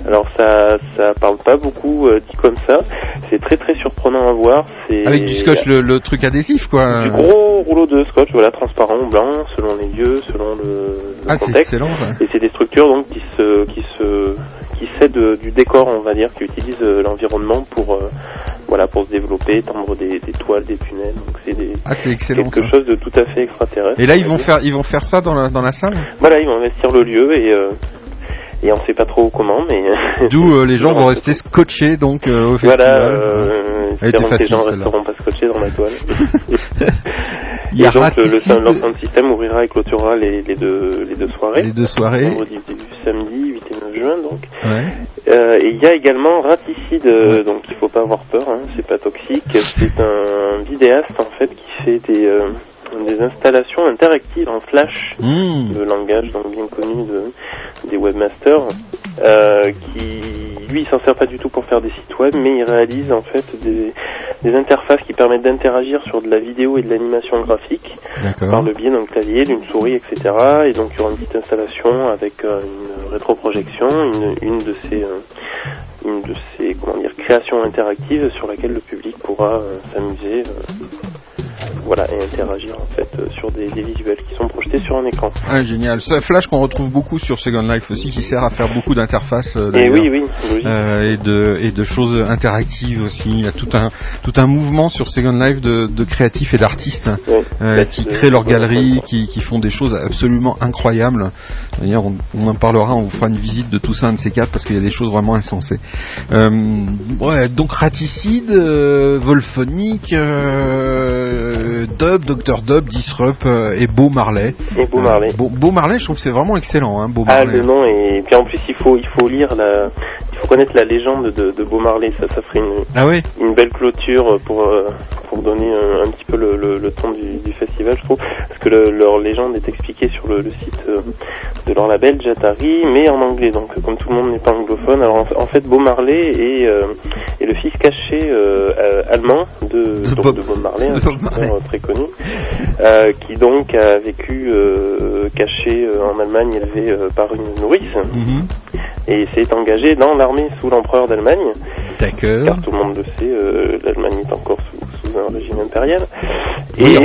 Alors ça, ça parle pas beaucoup euh, dit comme ça. C'est très très surprenant à voir. C'est Avec du scotch, le, le truc adhésif quoi. du gros rouleau de scotch, voilà, transparent ou blanc, selon les lieux, selon le, le Ah, c'est contexte. excellent ça. Et c'est des structures donc qui se, qui se, qui s'aident du décor, on va dire, qui utilisent euh, l'environnement pour, euh, voilà, pour se développer, tendre des, des toiles, des tunnels. Donc c'est Ah, quelque ça. chose de tout à fait extraterrestre. Et là, ils vont dire. faire, ils vont faire ça dans la, dans la salle? Voilà, ils vont investir le lieu et, euh, et on sait pas trop comment, mais. D'où euh, les gens vont rester scotchés donc euh, au festival. Voilà, euh, Elle était que les gens resteront pas scotchés dans la toile. Il y a et donc le, le, sound system ouvrira et clôturera les, les, deux, les deux soirées. les deux soirées. Vendredi, samedi, 8 et 9 juin donc. Ouais. Euh, et il y a également Raticide, euh, donc il faut pas avoir peur, hein, c'est pas toxique. C'est un vidéaste en fait qui fait des, euh, des installations interactives en flash, Mmh. le langage donc bien connu de, des webmasters, euh, qui lui il s'en sert pas du tout pour faire des sites web, mais il réalise en fait des, des interfaces qui permettent d'interagir sur de la vidéo et de l'animation graphique par le biais d'un clavier, d'une souris, etc. Et donc il y aura une petite installation avec euh, une rétroprojection, une, une de ces euh, une de ces comment dire créations interactives sur laquelle le public pourra s'amuser, voilà, et interagir en fait euh, sur des, des visuels qui sont projetés sur un écran. Ah, génial. Ce Flash qu'on retrouve beaucoup sur Second Life aussi, qui sert à faire beaucoup d'interfaces. euh, Et oui, oui, logique. Euh, et de et de choses interactives aussi. Il y a tout un tout un mouvement sur Second Life de, de créatifs et d'artistes Ouais. euh, qui créent leur de- galerie, qui, qui font des choses absolument incroyables. D'ailleurs, on, on en parlera, on vous fera une visite de tout ça, un de ces quatre, parce qu'il y a des choses vraiment insensées. Euh, ouais, donc Raticide, euh, Volphonique, euh, Dub, Dr Dub, Disrupt euh, et Beau Marley. Et Beau Marley. Euh, Beau, Beau Marley, je trouve que c'est vraiment excellent, hein, Beau Ah, Marley. le nom et puis en plus il faut il faut lire la faut connaître la légende de, de Marley. Ça, ça ferait une, Ah oui une belle clôture pour euh, pour donner un, un petit peu le, le, le ton du, du festival, je trouve, parce que le- leur légende est expliquée sur le, site euh, de leur label Jatari, mais en anglais. Donc, comme tout le monde n'est pas anglophone, alors en, en fait, Bob Marley est, euh, est le fils caché allemand de, De donc, Bob- de Bob Marley, un chanteur, très connu, qui donc a vécu caché en Allemagne, élevé par une nourrice, Mhm. Et s'est engagé dans l'armée sous l'empereur d'Allemagne D'accord. car tout le monde le sait, euh, l'Allemagne est encore sous, sous un régime impérial. Oui,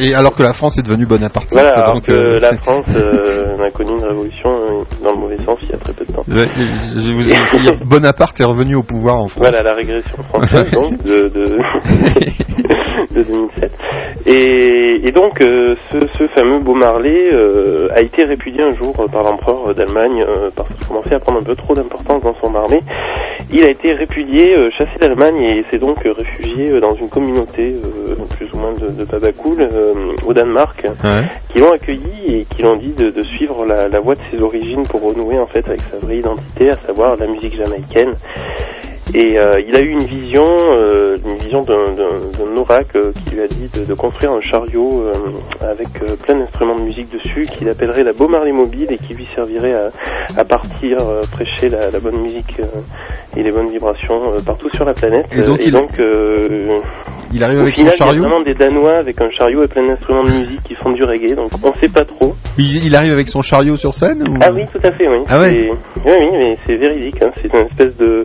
et alors que la France est devenue bonapartiste, voilà, alors donc que euh, la France euh, a connu une révolution euh, dans le mauvais sens il y a très peu de temps. Je Bonaparte est revenu au pouvoir en France. Voilà la régression française donc de, de, de 2007. Et, et donc ce, ce fameux Beau Marley euh, a été répudié un jour par l'empereur d'Allemagne parce qu'il commençait à prendre un peu trop d'importance dans son armée. Il a été répudié, euh, chassé d'Allemagne et s'est donc euh, réfugié euh, dans une communauté plus ou moins de, de Babacool au Danemark Ouais. qui l'ont accueilli et qui l'ont dit de, de suivre la, la voie de ses origines pour renouer en fait avec sa vraie identité, à savoir la musique jamaïcaine. Et euh, il a eu une vision, euh, une vision d'un- d'un d'un oracle euh, qui lui a dit de, de construire un chariot euh, avec euh, plein d'instruments de musique dessus, qu'il appellerait la Beau Marley Mobile et qui lui servirait à, à partir euh, prêcher la, la bonne musique euh, et les bonnes vibrations euh, partout sur la planète. Et donc, il- euh, Il arrive avec final, son il y a chariot. vraiment des Danois avec un chariot et plein d'instruments de musique qui font du reggae, donc on sait pas trop. Il, il arrive avec son chariot sur scène ou... Ah oui, tout à fait, oui. Ah ouais. Oui, oui, mais c'est véridique. Hein. C'est une espèce de,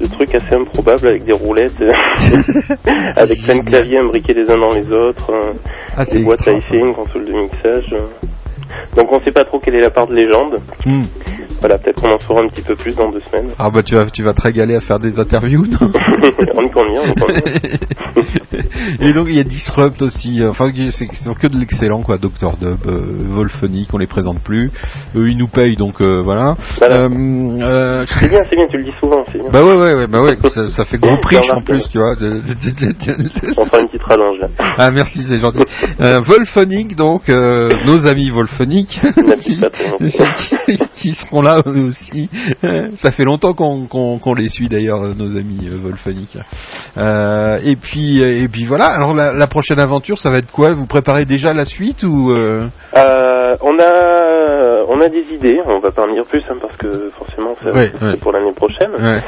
de truc assez improbable avec des roulettes, avec plein de claviers imbriqués les uns dans les autres, euh, Ah, des boîtes à effets, une console de mixage. euh. Donc on sait pas trop quelle est la part de légende. Hmm. Voilà, peut-être qu'on en saura un petit peu plus dans deux semaines. Ah bah tu vas, tu vas te régaler à faire des interviews, non on y bien, on y bien. Et donc il y a Disrupt aussi, euh, enfin c'est c'est que de l'excellent quoi, Dr Dub, euh, Volphonic, on les présente plus, eux ils nous payent donc euh, voilà. Voilà. Euh, C'est bien, c'est bien, tu le dis souvent, bien. bah ouais ouais ouais bah ouais, ça, ça fait gros prix en plus tu vois. On fera une petite rallonge là. Ah merci c'est gentil. Volphonic donc nos amis Volphonic qui, qui, qui seront là eux aussi. Ça fait longtemps qu'on les suit d'ailleurs euh, nos amis euh, Volphonic. Euh, et puis et puis voilà. Alors la, la prochaine aventure ça va être quoi? Vous préparez déjà la suite ou euh... Euh, on a on a des idées, on va pas en dire plus hein, parce que forcément ça Ouais, c'est ouais. pour l'année prochaine. ouais.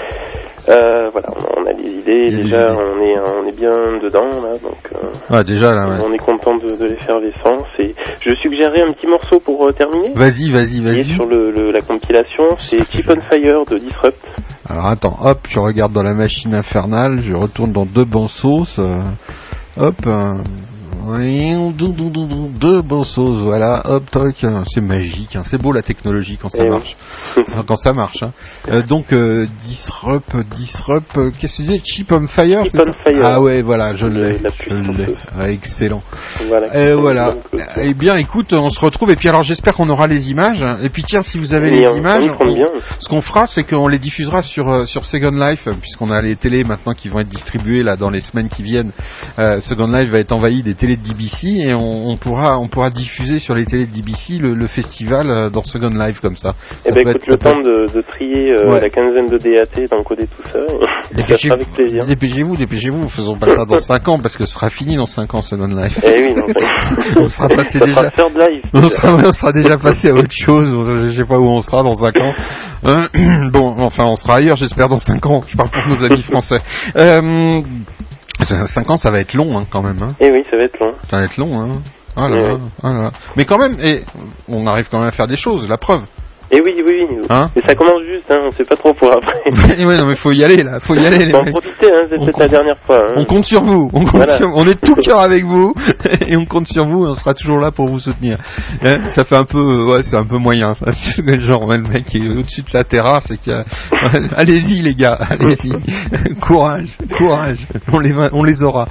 Euh, voilà, on a, on a des idées, des déjà idées. on est on est bien dedans là, donc euh, Ah, déjà là. Ouais. on est content de, de l'effervescence. Et je suggérerais un petit morceau pour euh, terminer. Vas-y vas-y vas-y. sur le, le- la compilation, c'est Keep on Fire de Disrupt. Alors attends, hop, je regarde dans la machine infernale, je retourne dans deux bons sauces. hop, deux bons sauces, voilà, hop, toc, euh, c'est magique, hein, c'est beau la technologie quand ça Eh marche. Quand ça marche. hein. Euh, donc euh, Disrupt, Disrupt, euh, qu'est-ce que tu disais? Chip on Fire, c'est ça? Fire. Ah ouais, voilà, je l'ai, la je l'ai. Ouais, excellent. Voilà. Et voilà. Euh, Eh bien, écoute, on se retrouve. Et puis alors, j'espère qu'on aura les images. Et puis tiens, si vous avez les on- images, on- bien. ce qu'on fera, c'est qu'on les diffusera sur sur Second Life, puisqu'on a les télés maintenant qui vont être distribuées là dans les semaines qui viennent. Second Life va être envahi des télés de DBC et on, on pourra on pourra diffuser sur les télés de DBC le, le festival euh, dans Second Life comme ça. Eh Ça ben écoute, être- le peut temps de, de trier euh, Ouais. la quinzaine de DAT, d'encoder tout ça, et ça Dépêchez- sera avec plaisir. Dépêchez-vous, dépêcez-vous, faisons pas ça dans 5 ans parce que ce sera fini dans 5 ans Second Life. Eh oui, non, on sera passé ça déjà. sera third live. On sera, on sera déjà passé à autre chose, je sais pas où on sera dans 5 ans. Euh, bon, enfin on sera ailleurs j'espère dans 5 ans, je parle pour nos amis français. Euh, 5 ans ça va être long hein, quand même, hein. Eh oui, ça va être long. ça va être long. Hein. Ah là Oui, oui. ah là. Mais quand même, et on arrive quand même à faire des choses, la preuve. Eh oui, oui, oui. Hein Mais ça commence juste, hein, on sait pas trop pour après. ouais, non mais faut y aller là, faut y aller les en mecs. profiter, hein, c'est peut-être la dernière fois. Hein. On compte sur vous, on, compte Voilà. sur- on est tout cœur avec vous et on compte sur vous et on sera toujours là pour vous soutenir. Hein, ça fait un peu, euh, ouais, c'est un peu moyen. Ça. Genre, ouais, le mec qui est au-dessus de sa terrasse et qui a... allez-y les gars, allez-y, courage, courage, on les, va- on les aura.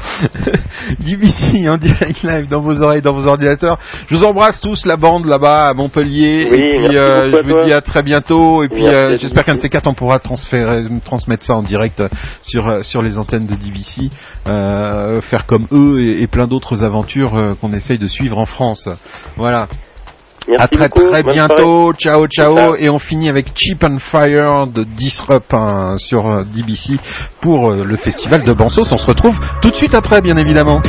DBC en direct live dans vos oreilles, dans vos ordinateurs. Je vous embrasse tous la bande là-bas à Montpellier Oui, et puis euh, je vous toi. dis à très bientôt et puis euh, j'espère qu'un de ces quatre on pourra transférer, transmettre ça en direct sur euh, sur les antennes de DBC, euh, faire comme eux et, et plein d'autres aventures euh, qu'on essaye de suivre en France. Voilà. Merci à très beaucoup, très bonne bientôt. Ciao, ciao. Ciao. Et on finit avec Cheap and Fire de Disrupt hein, sur euh, DBC pour euh, le festival de Bansos. On se retrouve tout de suite après, bien évidemment.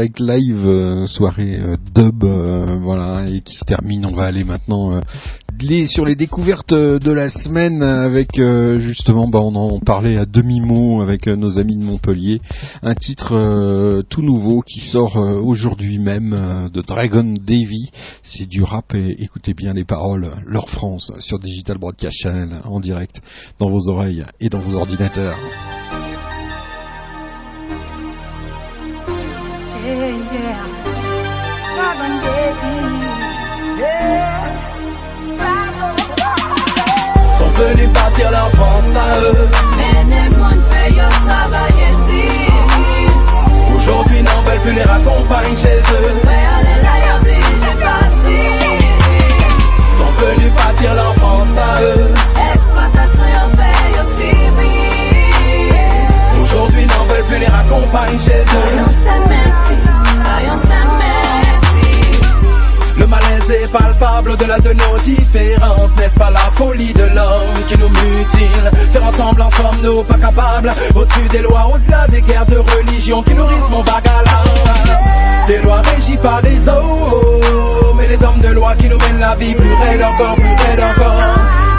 Direct live, euh, soirée euh, dub, euh, voilà, et qui se termine. On va aller maintenant sur les découvertes de la semaine avec justement, bah, on en parlait à demi-mot avec euh, nos amis de Montpellier, un titre tout nouveau qui sort aujourd'hui même de Dragon Davy. C'est du rap et écoutez bien les paroles, leur France sur Digital Broadcast Channel en direct dans vos oreilles et dans vos ordinateurs. Venus bâtir leur France à eux. Aujourd'hui n'en veulent plus les raccompagner chez eux. Palpable au-delà de nos différences. N'est-ce pas la folie de l'homme qui nous mutile? Faire ensemble, en sommes-nous pas capables Au-dessus des lois, au-delà des guerres de religion qui nourrissent mon vague. Des lois régies par des hommes, mais les hommes de loi qui nous mènent la vie plus raide encore, plus raide encore.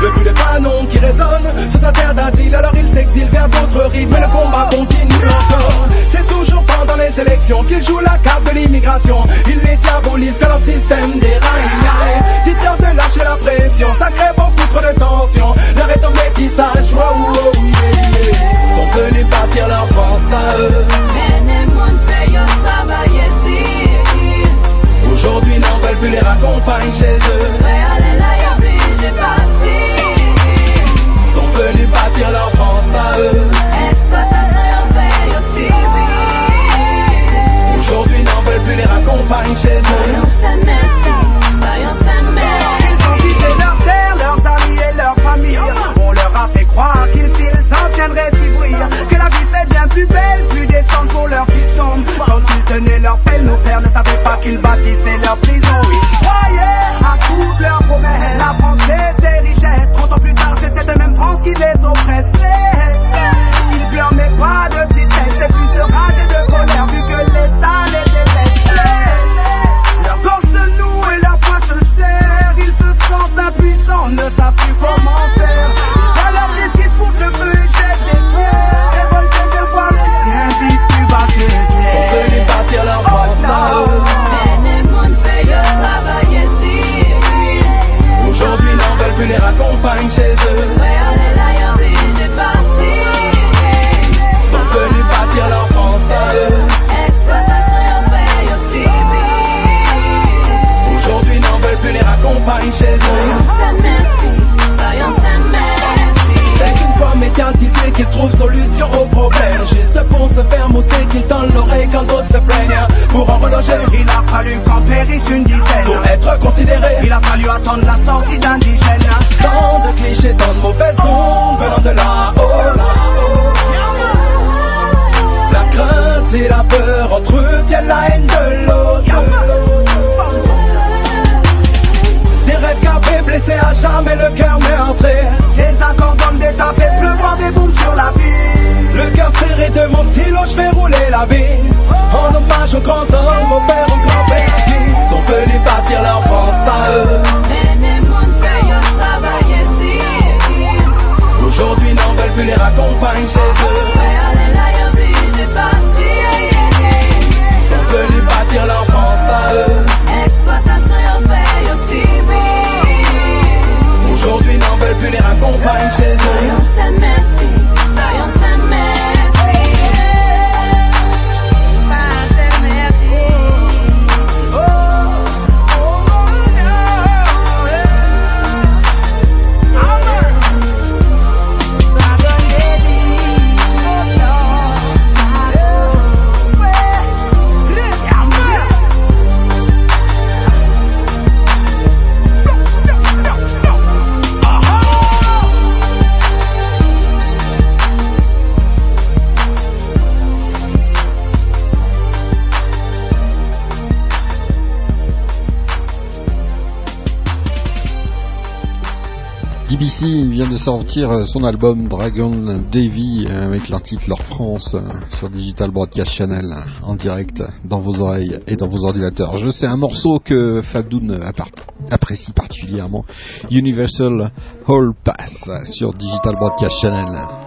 Le bruit des canons qui résonne sur sa terre d'asile, alors il s'exile vers d'autres rives, mais le combat continue encore. C'est toujours pendant les élections qu'ils jouent la carte de l'immigration. Ils les diabolisent quand leur système déraille. Dites-leur de lâcher la pression, ça crée beaucoup trop de tension. Leur est en métissage, wow, wow, yeah, yeah. Sont venus bâtir leur France à eux. Aujourd'hui n'en veulent plus les raccompagne chez eux. Pères ne savaient pas qu'ils bâtissaient leur prison. Sortir son album Dragon Davy avec leur titre Leur France euh, sur Digital Broadcast Channel en direct dans vos oreilles et dans vos ordinateurs. Je sais un morceau que Fabdoun apprécie particulièrement, Universal Hall Pass sur Digital Broadcast Channel.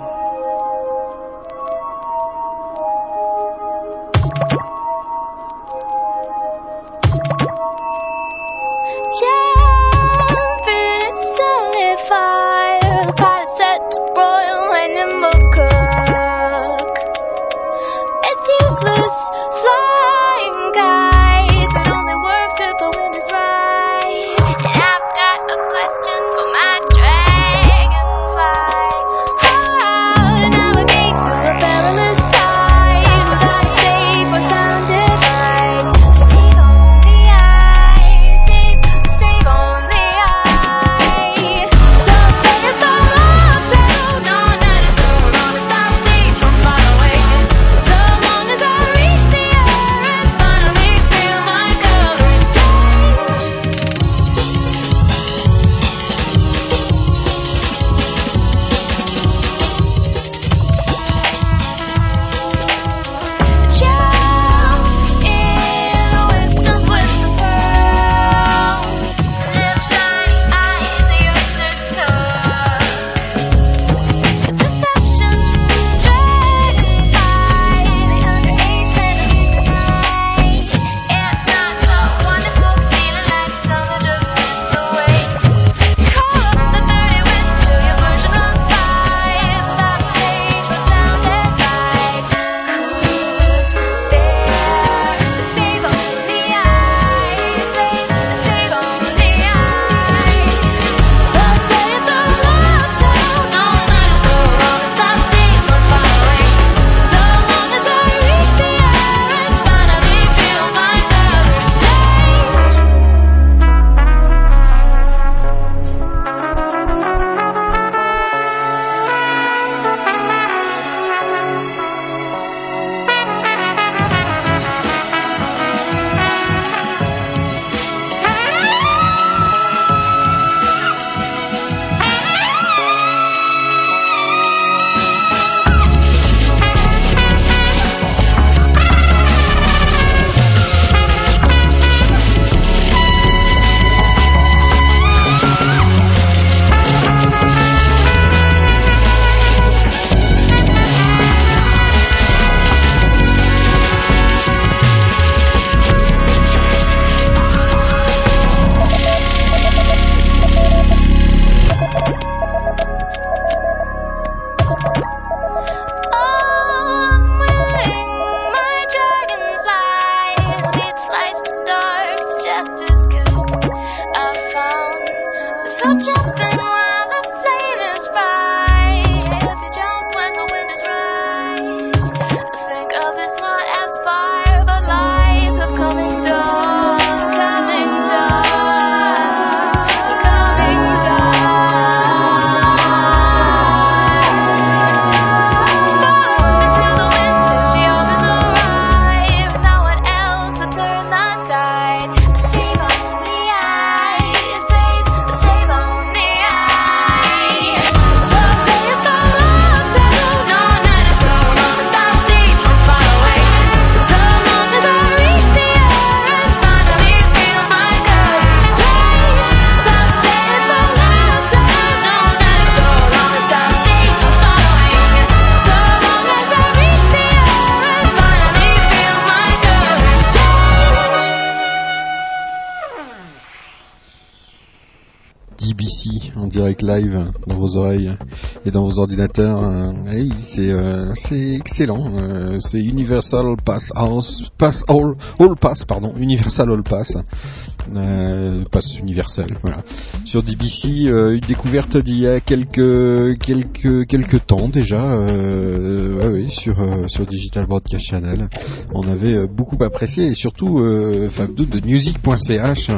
Live dans vos oreilles et dans vos ordinateurs. euh, c'est euh, c'est excellent. euh, c'est Universal Pass House, Pass All Pass, pardon, Universal All Pass, euh, Pass universel. Voilà. Sur DBC, euh, une découverte d'il y a quelques quelques quelques temps déjà. Euh, sur euh, sur Digital Broadcast Channel, on avait beaucoup apprécié et surtout Fabdo de music.ch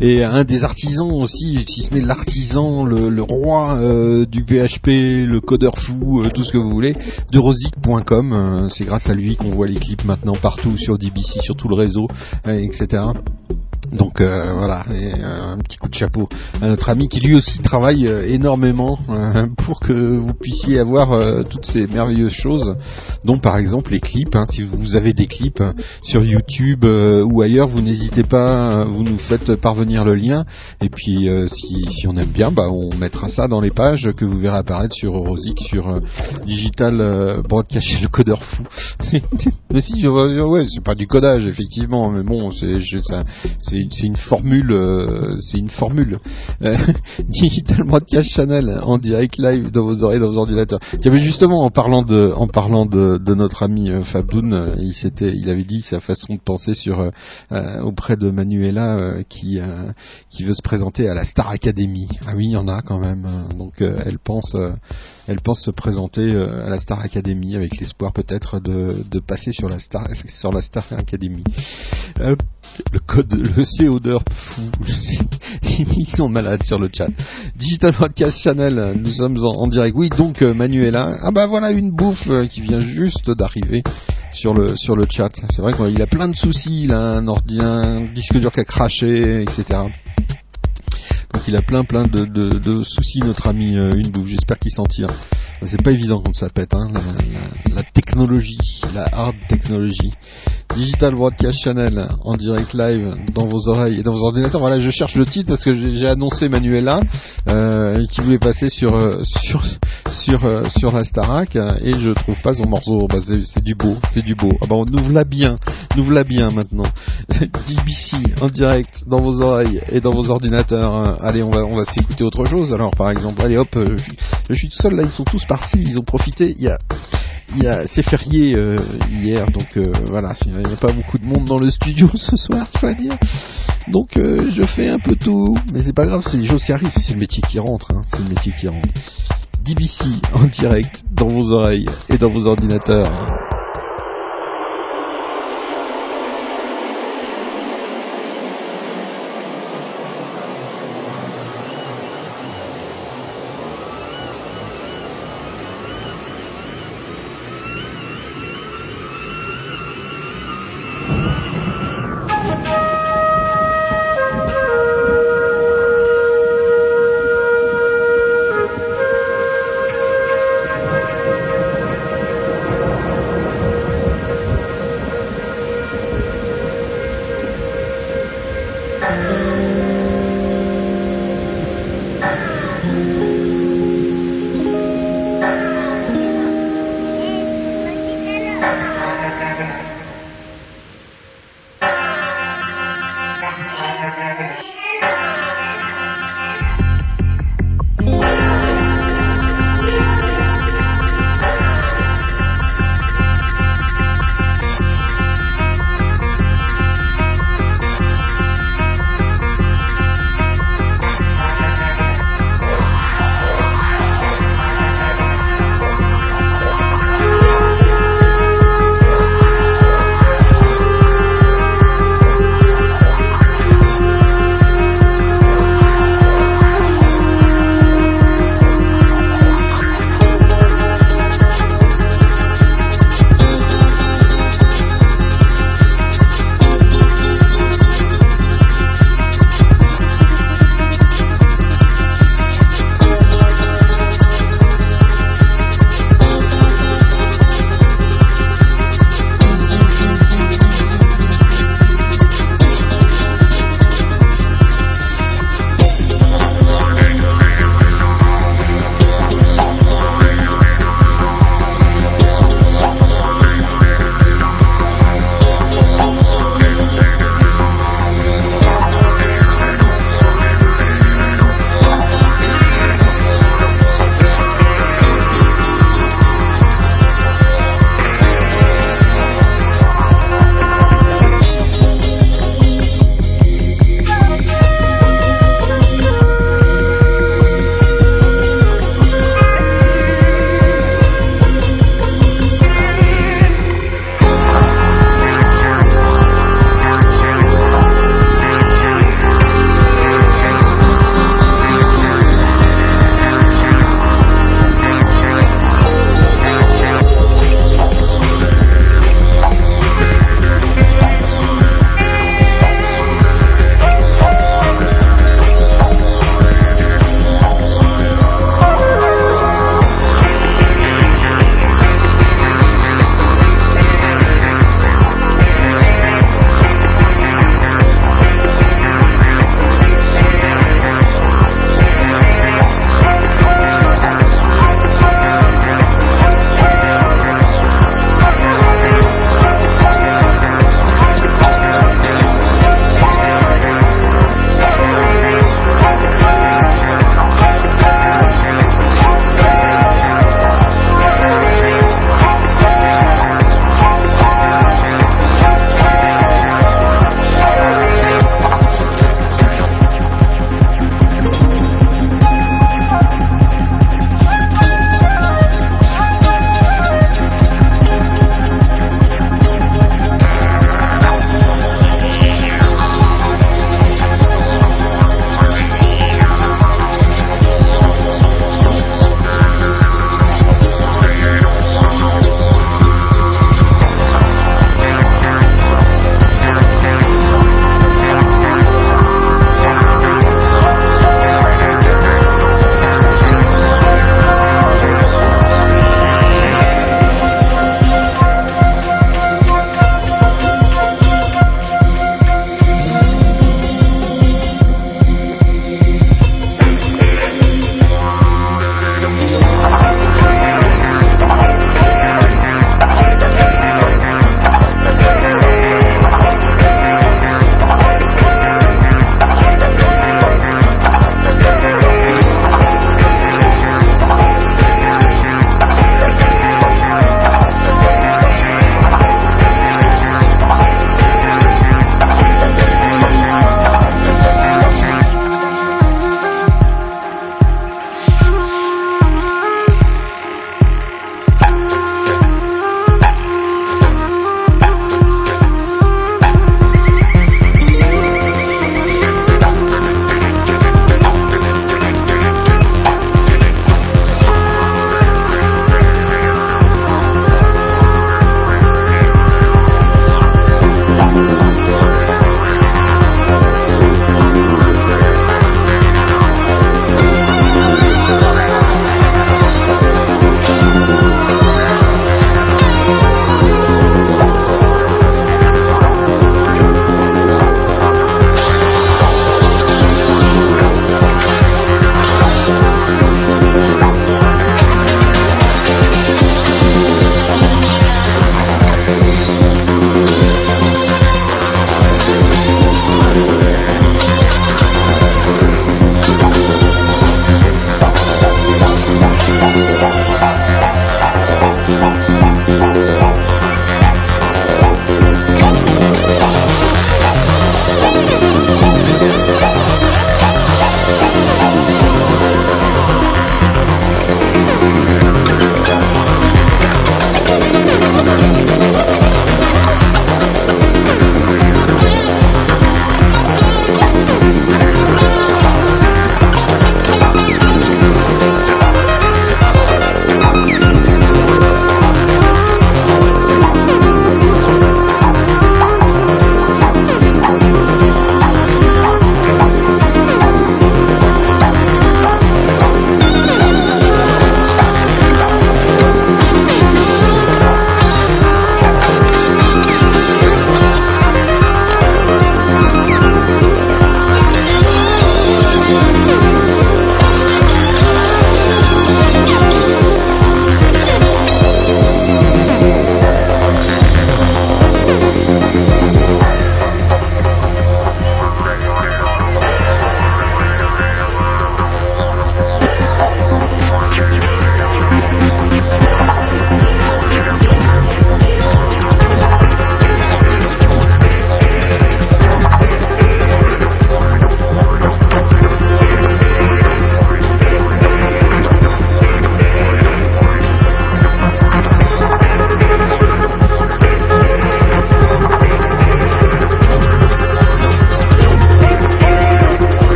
et un des artisans aussi, si ce n'est l'artisan, le, le roi du PHP, le codeur fou, tout ce que vous voulez, de rosic.com. c'est grâce à lui qu'on voit les clips maintenant partout sur DBC, sur tout le réseau, etc. Donc euh, voilà, euh, un petit coup de chapeau à notre ami qui lui aussi travaille euh, énormément euh, pour que vous puissiez avoir toutes ces merveilleuses choses, dont par exemple les clips. hein. si vous avez des clips sur YouTube ou ailleurs, vous n'hésitez pas, vous nous faites parvenir le lien. Et puis si, on aime bien, bah, on mettra ça dans les pages que vous verrez apparaître sur Rosic, sur Digital Broadcast, le codeur fou. mais si, ouais, c'est pas du codage effectivement, mais bon, c'est ça- c'est c'est une formule, euh, c'est une formule. Euh, Digital Broadcast Channel en direct live dans vos oreilles, dans vos ordinateurs. Y avait justement en parlant de, en parlant de, notre ami euh, Fabdoun, euh, il s'était, il avait dit sa façon de penser sur euh, euh, auprès de Manuela qui qui veut se présenter à la Star Academy. Ah oui, il y en a quand même. hein. Donc elle pense, elle pense se présenter à la Star Academy avec l'espoir peut-être de, de passer sur la Star sur la Star Academy. Le code, le CO fou. Ils sont malades sur le chat. Digital Podcast Channel, nous sommes en, direct. Oui, donc euh, Manuela. Ah bah voilà une bouffe euh, qui vient juste d'arriver sur le sur le chat. C'est vrai qu'il a plein de soucis. Il a un ordi, un disque dur qui a craché, etc. Donc il a plein plein de, de, de soucis notre ami euh, une bouffe. J'espère qu'il s'en tire. C'est pas évident quand ça pète, hein, la, technologie, la hard technologie. Digital Broadcast Channel en direct live dans vos oreilles et dans vos ordinateurs. Voilà, je cherche le titre parce que j'ai annoncé Manuela euh, qui voulait passer sur euh, sur sur euh, sur la Starac euh, et je trouve pas son morceau. Bah, c'est du beau, c'est du beau. Ah bah on ouvre la bien, ouvre la bien maintenant. DBC en direct dans vos oreilles et dans vos ordinateurs. Allez, on va on va s'écouter autre chose. Alors par exemple, allez hop, je suis tout seul là. Ils sont tous partis, ils ont profité. Il y a il y a c'est férié euh, hier, donc euh, voilà, il n'y a pas beaucoup de monde dans le studio ce soir, je dois dire. Donc euh, je fais un peu tout, mais c'est pas grave, c'est les choses qui arrivent, c'est le métier qui rentre, hein, c'est le métier qui rentre. DBC en direct dans vos oreilles et dans vos ordinateurs.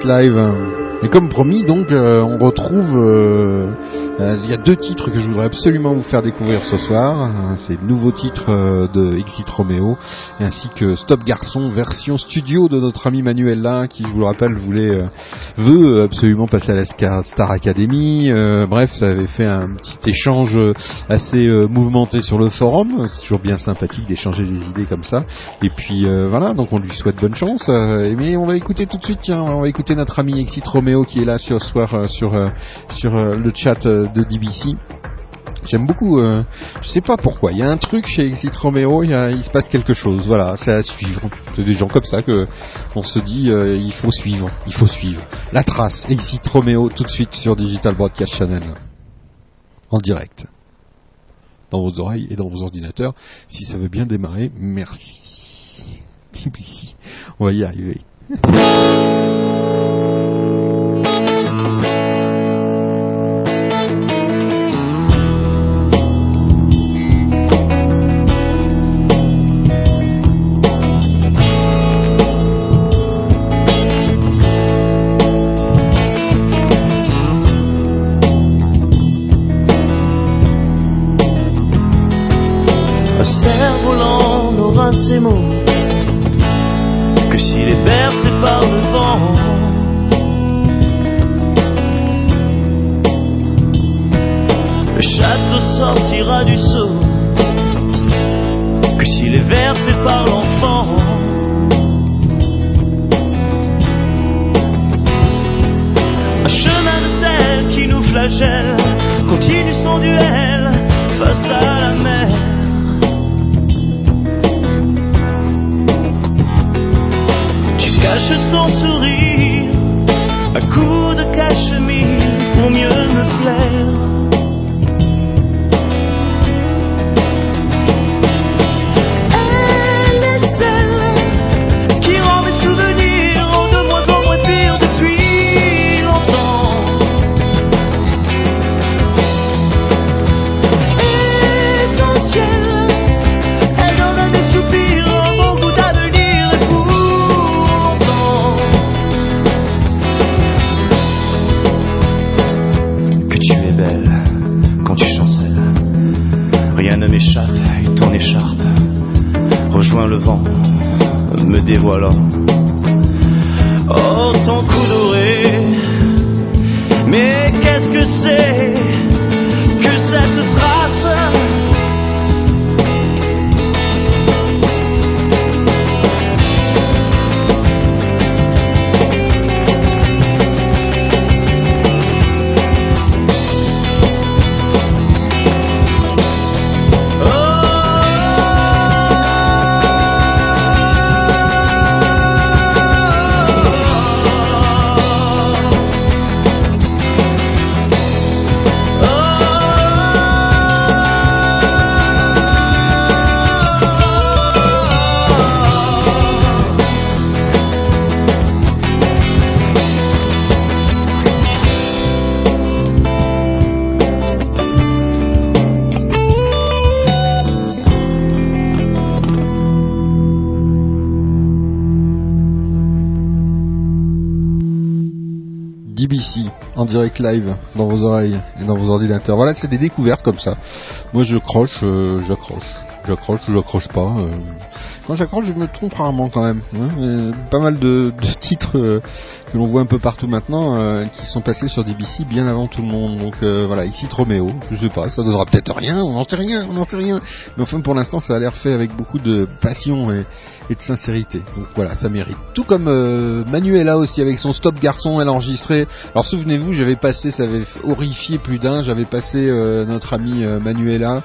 Live. Et comme promis, donc, euh, on retrouve. euh, euh, Il y a deux titres que je voudrais absolument vous faire découvrir ce soir. C'est le nouveau titre de Exit Romeo, ainsi que Stop Garçon, version studio de notre ami Manuel là, qui, je vous le rappelle, voulait veut absolument passer à la Star Academy. Euh, bref, ça avait fait un petit échange euh, assez euh, mouvementé sur le forum. C'est toujours bien sympathique d'échanger des idées comme ça. Et puis voilà, donc on lui souhaite bonne chance. Mais on va écouter tout de suite, on va écouter notre ami Exit Romeo qui est là ce soir sur sur le chat de DBC. J'aime beaucoup, euh, je sais pas pourquoi, il y a un truc chez Exit Romeo, il, se passe quelque chose, voilà, c'est à suivre. C'est des gens comme ça que on se dit, euh, il faut suivre, il faut suivre. La trace, Exit Romeo, tout de suite sur Digital Broadcast Channel, en direct, dans vos oreilles et dans vos ordinateurs. Si ça veut bien démarrer, merci. On va y arriver. ordinateurs. Voilà, c'est des découvertes comme ça. Moi, je croche, euh, j'accroche, j'accroche ou j'accroche pas. euh. Quand j'accroche, je me trompe rarement quand même. hein. Euh, pas mal de, de titres euh, que l'on voit un peu partout maintenant euh, qui sont passés sur DBC bien avant tout le monde. Donc euh, voilà, Exit Romeo, je sais pas, ça donnera peut-être rien, on n'en sait rien, on n'en sait rien. Mais enfin, pour l'instant, ça a l'air fait avec beaucoup de passion et, de sincérité. Donc voilà, ça mérite. Tout comme euh, Manuela aussi avec son Stop Garçon, elle a enregistré. Alors souvenez-vous, j'avais passé, ça avait horrifié plus d'un, j'avais passé euh, notre ami euh, Manuela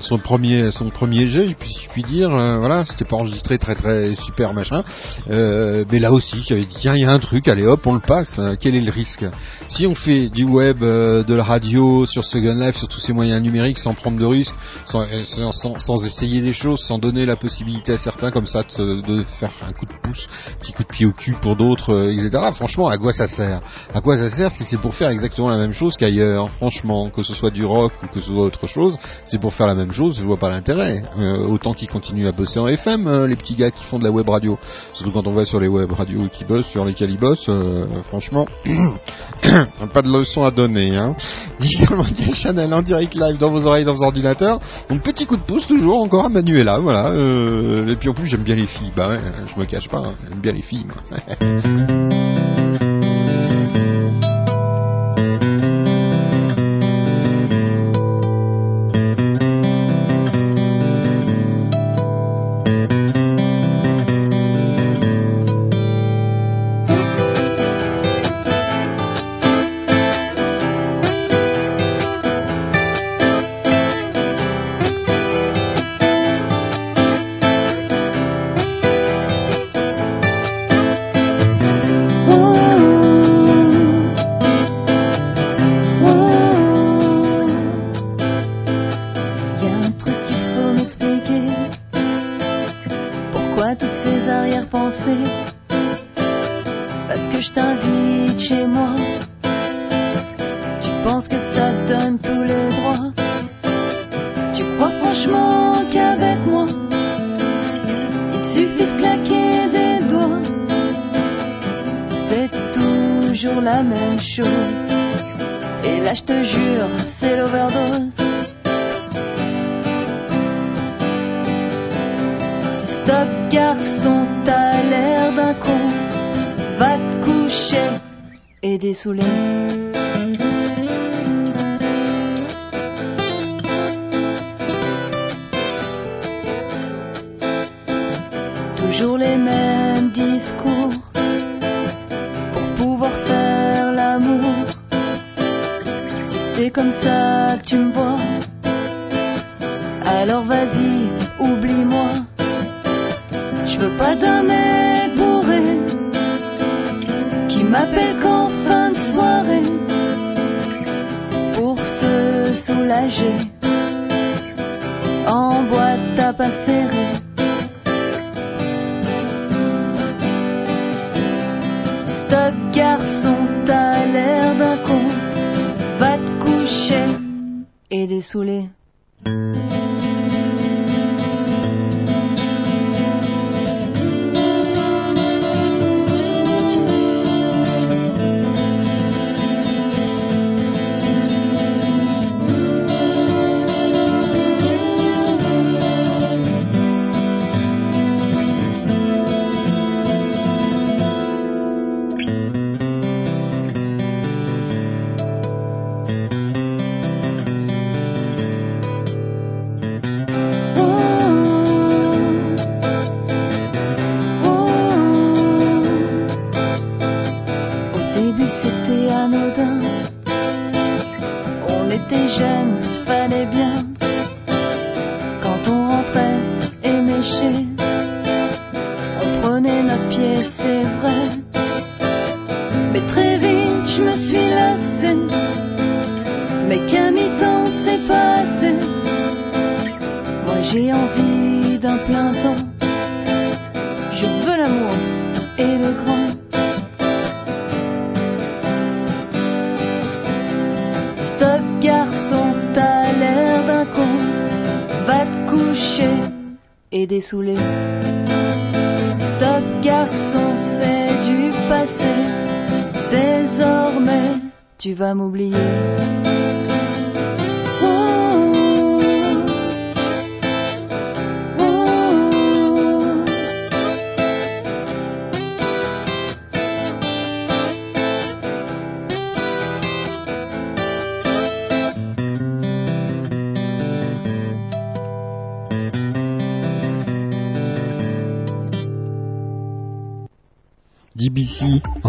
son premier son premier jet, si je puis dire, euh, voilà, c'était pas enregistré très très super machin, Euh, mais là aussi j'avais dit tiens il y a un truc, allez hop on le passe, hein. quel est le risque? Si on fait du web, euh, de la radio, sur Second Life, sur tous ces moyens numériques, sans prendre de risques, sans, sans, sans- essayer des choses, sans donner la possibilité à certains comme ça de, de faire un coup de pouce, petit coup de pied au cul pour d'autres, etc. Franchement, à quoi ça sert? À quoi ça sert si c'est pour faire exactement la même chose qu'ailleurs? Franchement, que ce soit du rock ou que ce soit autre chose, c'est pour faire la même chose, je vois pas l'intérêt. Euh, autant qu'ils continuent à bosser en FM, euh, les petits gars qui font de la web radio. Surtout quand on voit sur les web radios qui bossent, sur lesquels ils bossent, euh, franchement, pas de leçon à donner. Hein. Digital Channel en direct live dans vos oreilles, dans vos ordinateurs. Donc petit coup de pouce toujours encore à Manuela, voilà. Et puis en plus j'aime bien les filles, bah ouais, je me cache pas, hein, j'aime bien les filles.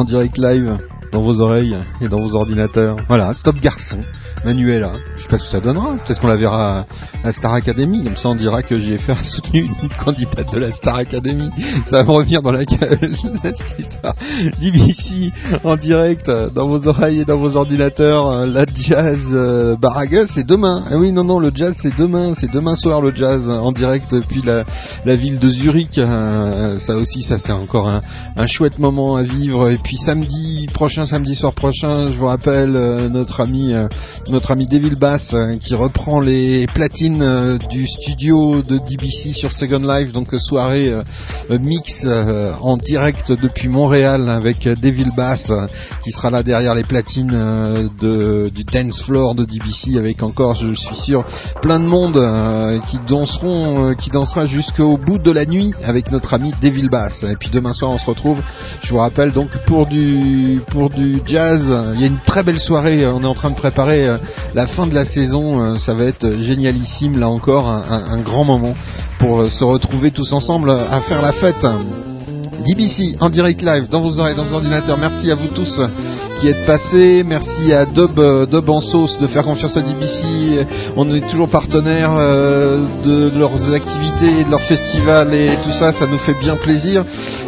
direct live dans vos oreilles et dans vos ordinateurs. Voilà, Stop Garçon, Manuela. Je sais pas ce que ça donnera. Peut-être qu'on la verra la Star Academy. Comme ça, on dira que JFR a soutenu une candidate de la Star Academy. Ça va me revenir dans la gueule, en direct dans vos oreilles et dans vos ordinateurs. Euh, La jazz euh, c'est demain. Ah oui, non, non, le jazz, c'est demain. C'est demain soir, le jazz, en direct depuis la, ville de Zurich. Euh, ça aussi, ça, c'est encore un, un chouette moment à vivre. Et puis samedi prochain, samedi soir prochain, je vous rappelle, euh, notre ami, euh, notre ami Devil Bass euh, qui reprend les platines euh, du studio de DBC sur Second Life, donc euh, soirée euh, mix en direct depuis Montréal avec Devil Bass qui sera là derrière les platines du dance floor de DBC avec encore, je suis sûr, plein de monde qui danseront, qui dansera jusqu'au bout de la nuit avec notre ami Devil Bass. Et puis demain soir on se retrouve, je vous rappelle donc pour du pour du jazz, il y a une très belle soirée, on est en train de préparer la fin de la saison, ça va être là encore, un, un- grand moment pour euh, se retrouver tous ensemble à faire la fête. DBC en direct live dans vos oreilles, dans vos ordinateurs. Merci à vous tous qui êtes passés. Merci à Dub, euh, Dub en sauce de faire confiance à DBC. On est toujours partenaire euh, de leurs activités, de leurs festivals et tout ça. Ça nous fait bien plaisir.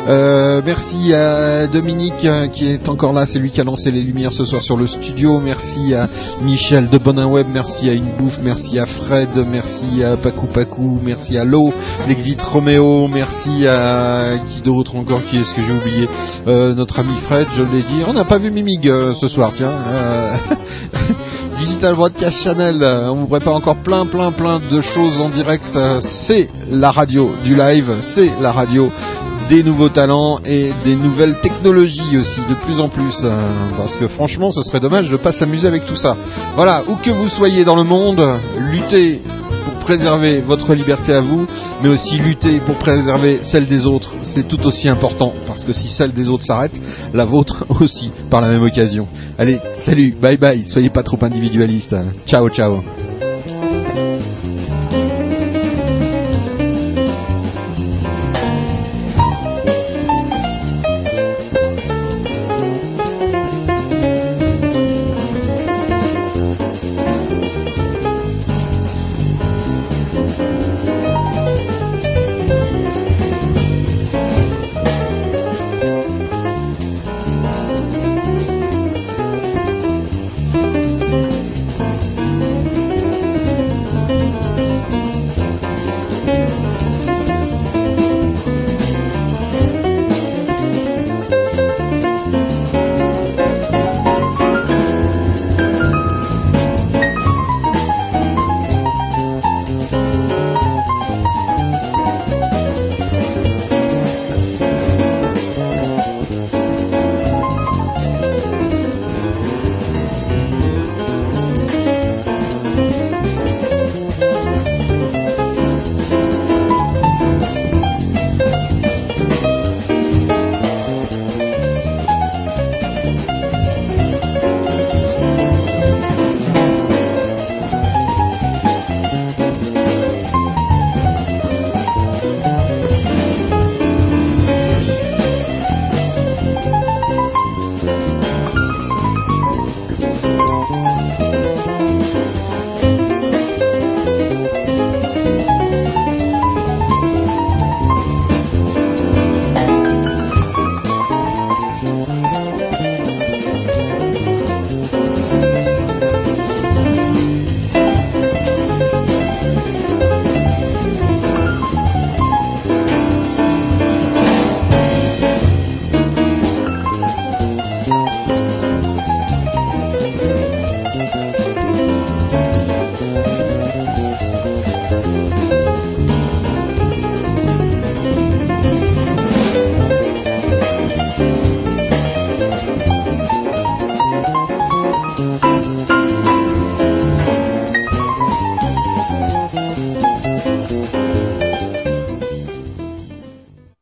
Euh, merci à Dominique qui est encore là. C'est lui qui a lancé les lumières ce soir sur le studio. Merci à Michel de Bonin Web. Merci à Une Bouffe. Merci à Fred. Merci à Pacou Pacou. Merci à Lo, l'Exit Roméo. Merci à qui d'autre encore Qui est-ce que j'ai oublié? Notre ami Fred, je l'ai dit. On n'a pas vu Mimig euh, ce soir, tiens. Euh, Digital Broadcast Channel, euh, on vous prépare encore plein, plein, plein de choses en direct. C'est la radio du live, c'est la radio des nouveaux talents et des nouvelles technologies aussi, de plus en plus. parce que franchement, ce serait dommage de ne pas s'amuser avec tout ça. Voilà, où que vous soyez dans le monde, luttez pour préserver votre liberté à vous, mais aussi lutter pour préserver celle des autres. C'est tout aussi important, parce que si celle des autres s'arrête, la vôtre aussi, par la même occasion. Allez, salut, bye bye, soyez pas trop individualiste. Ciao, ciao.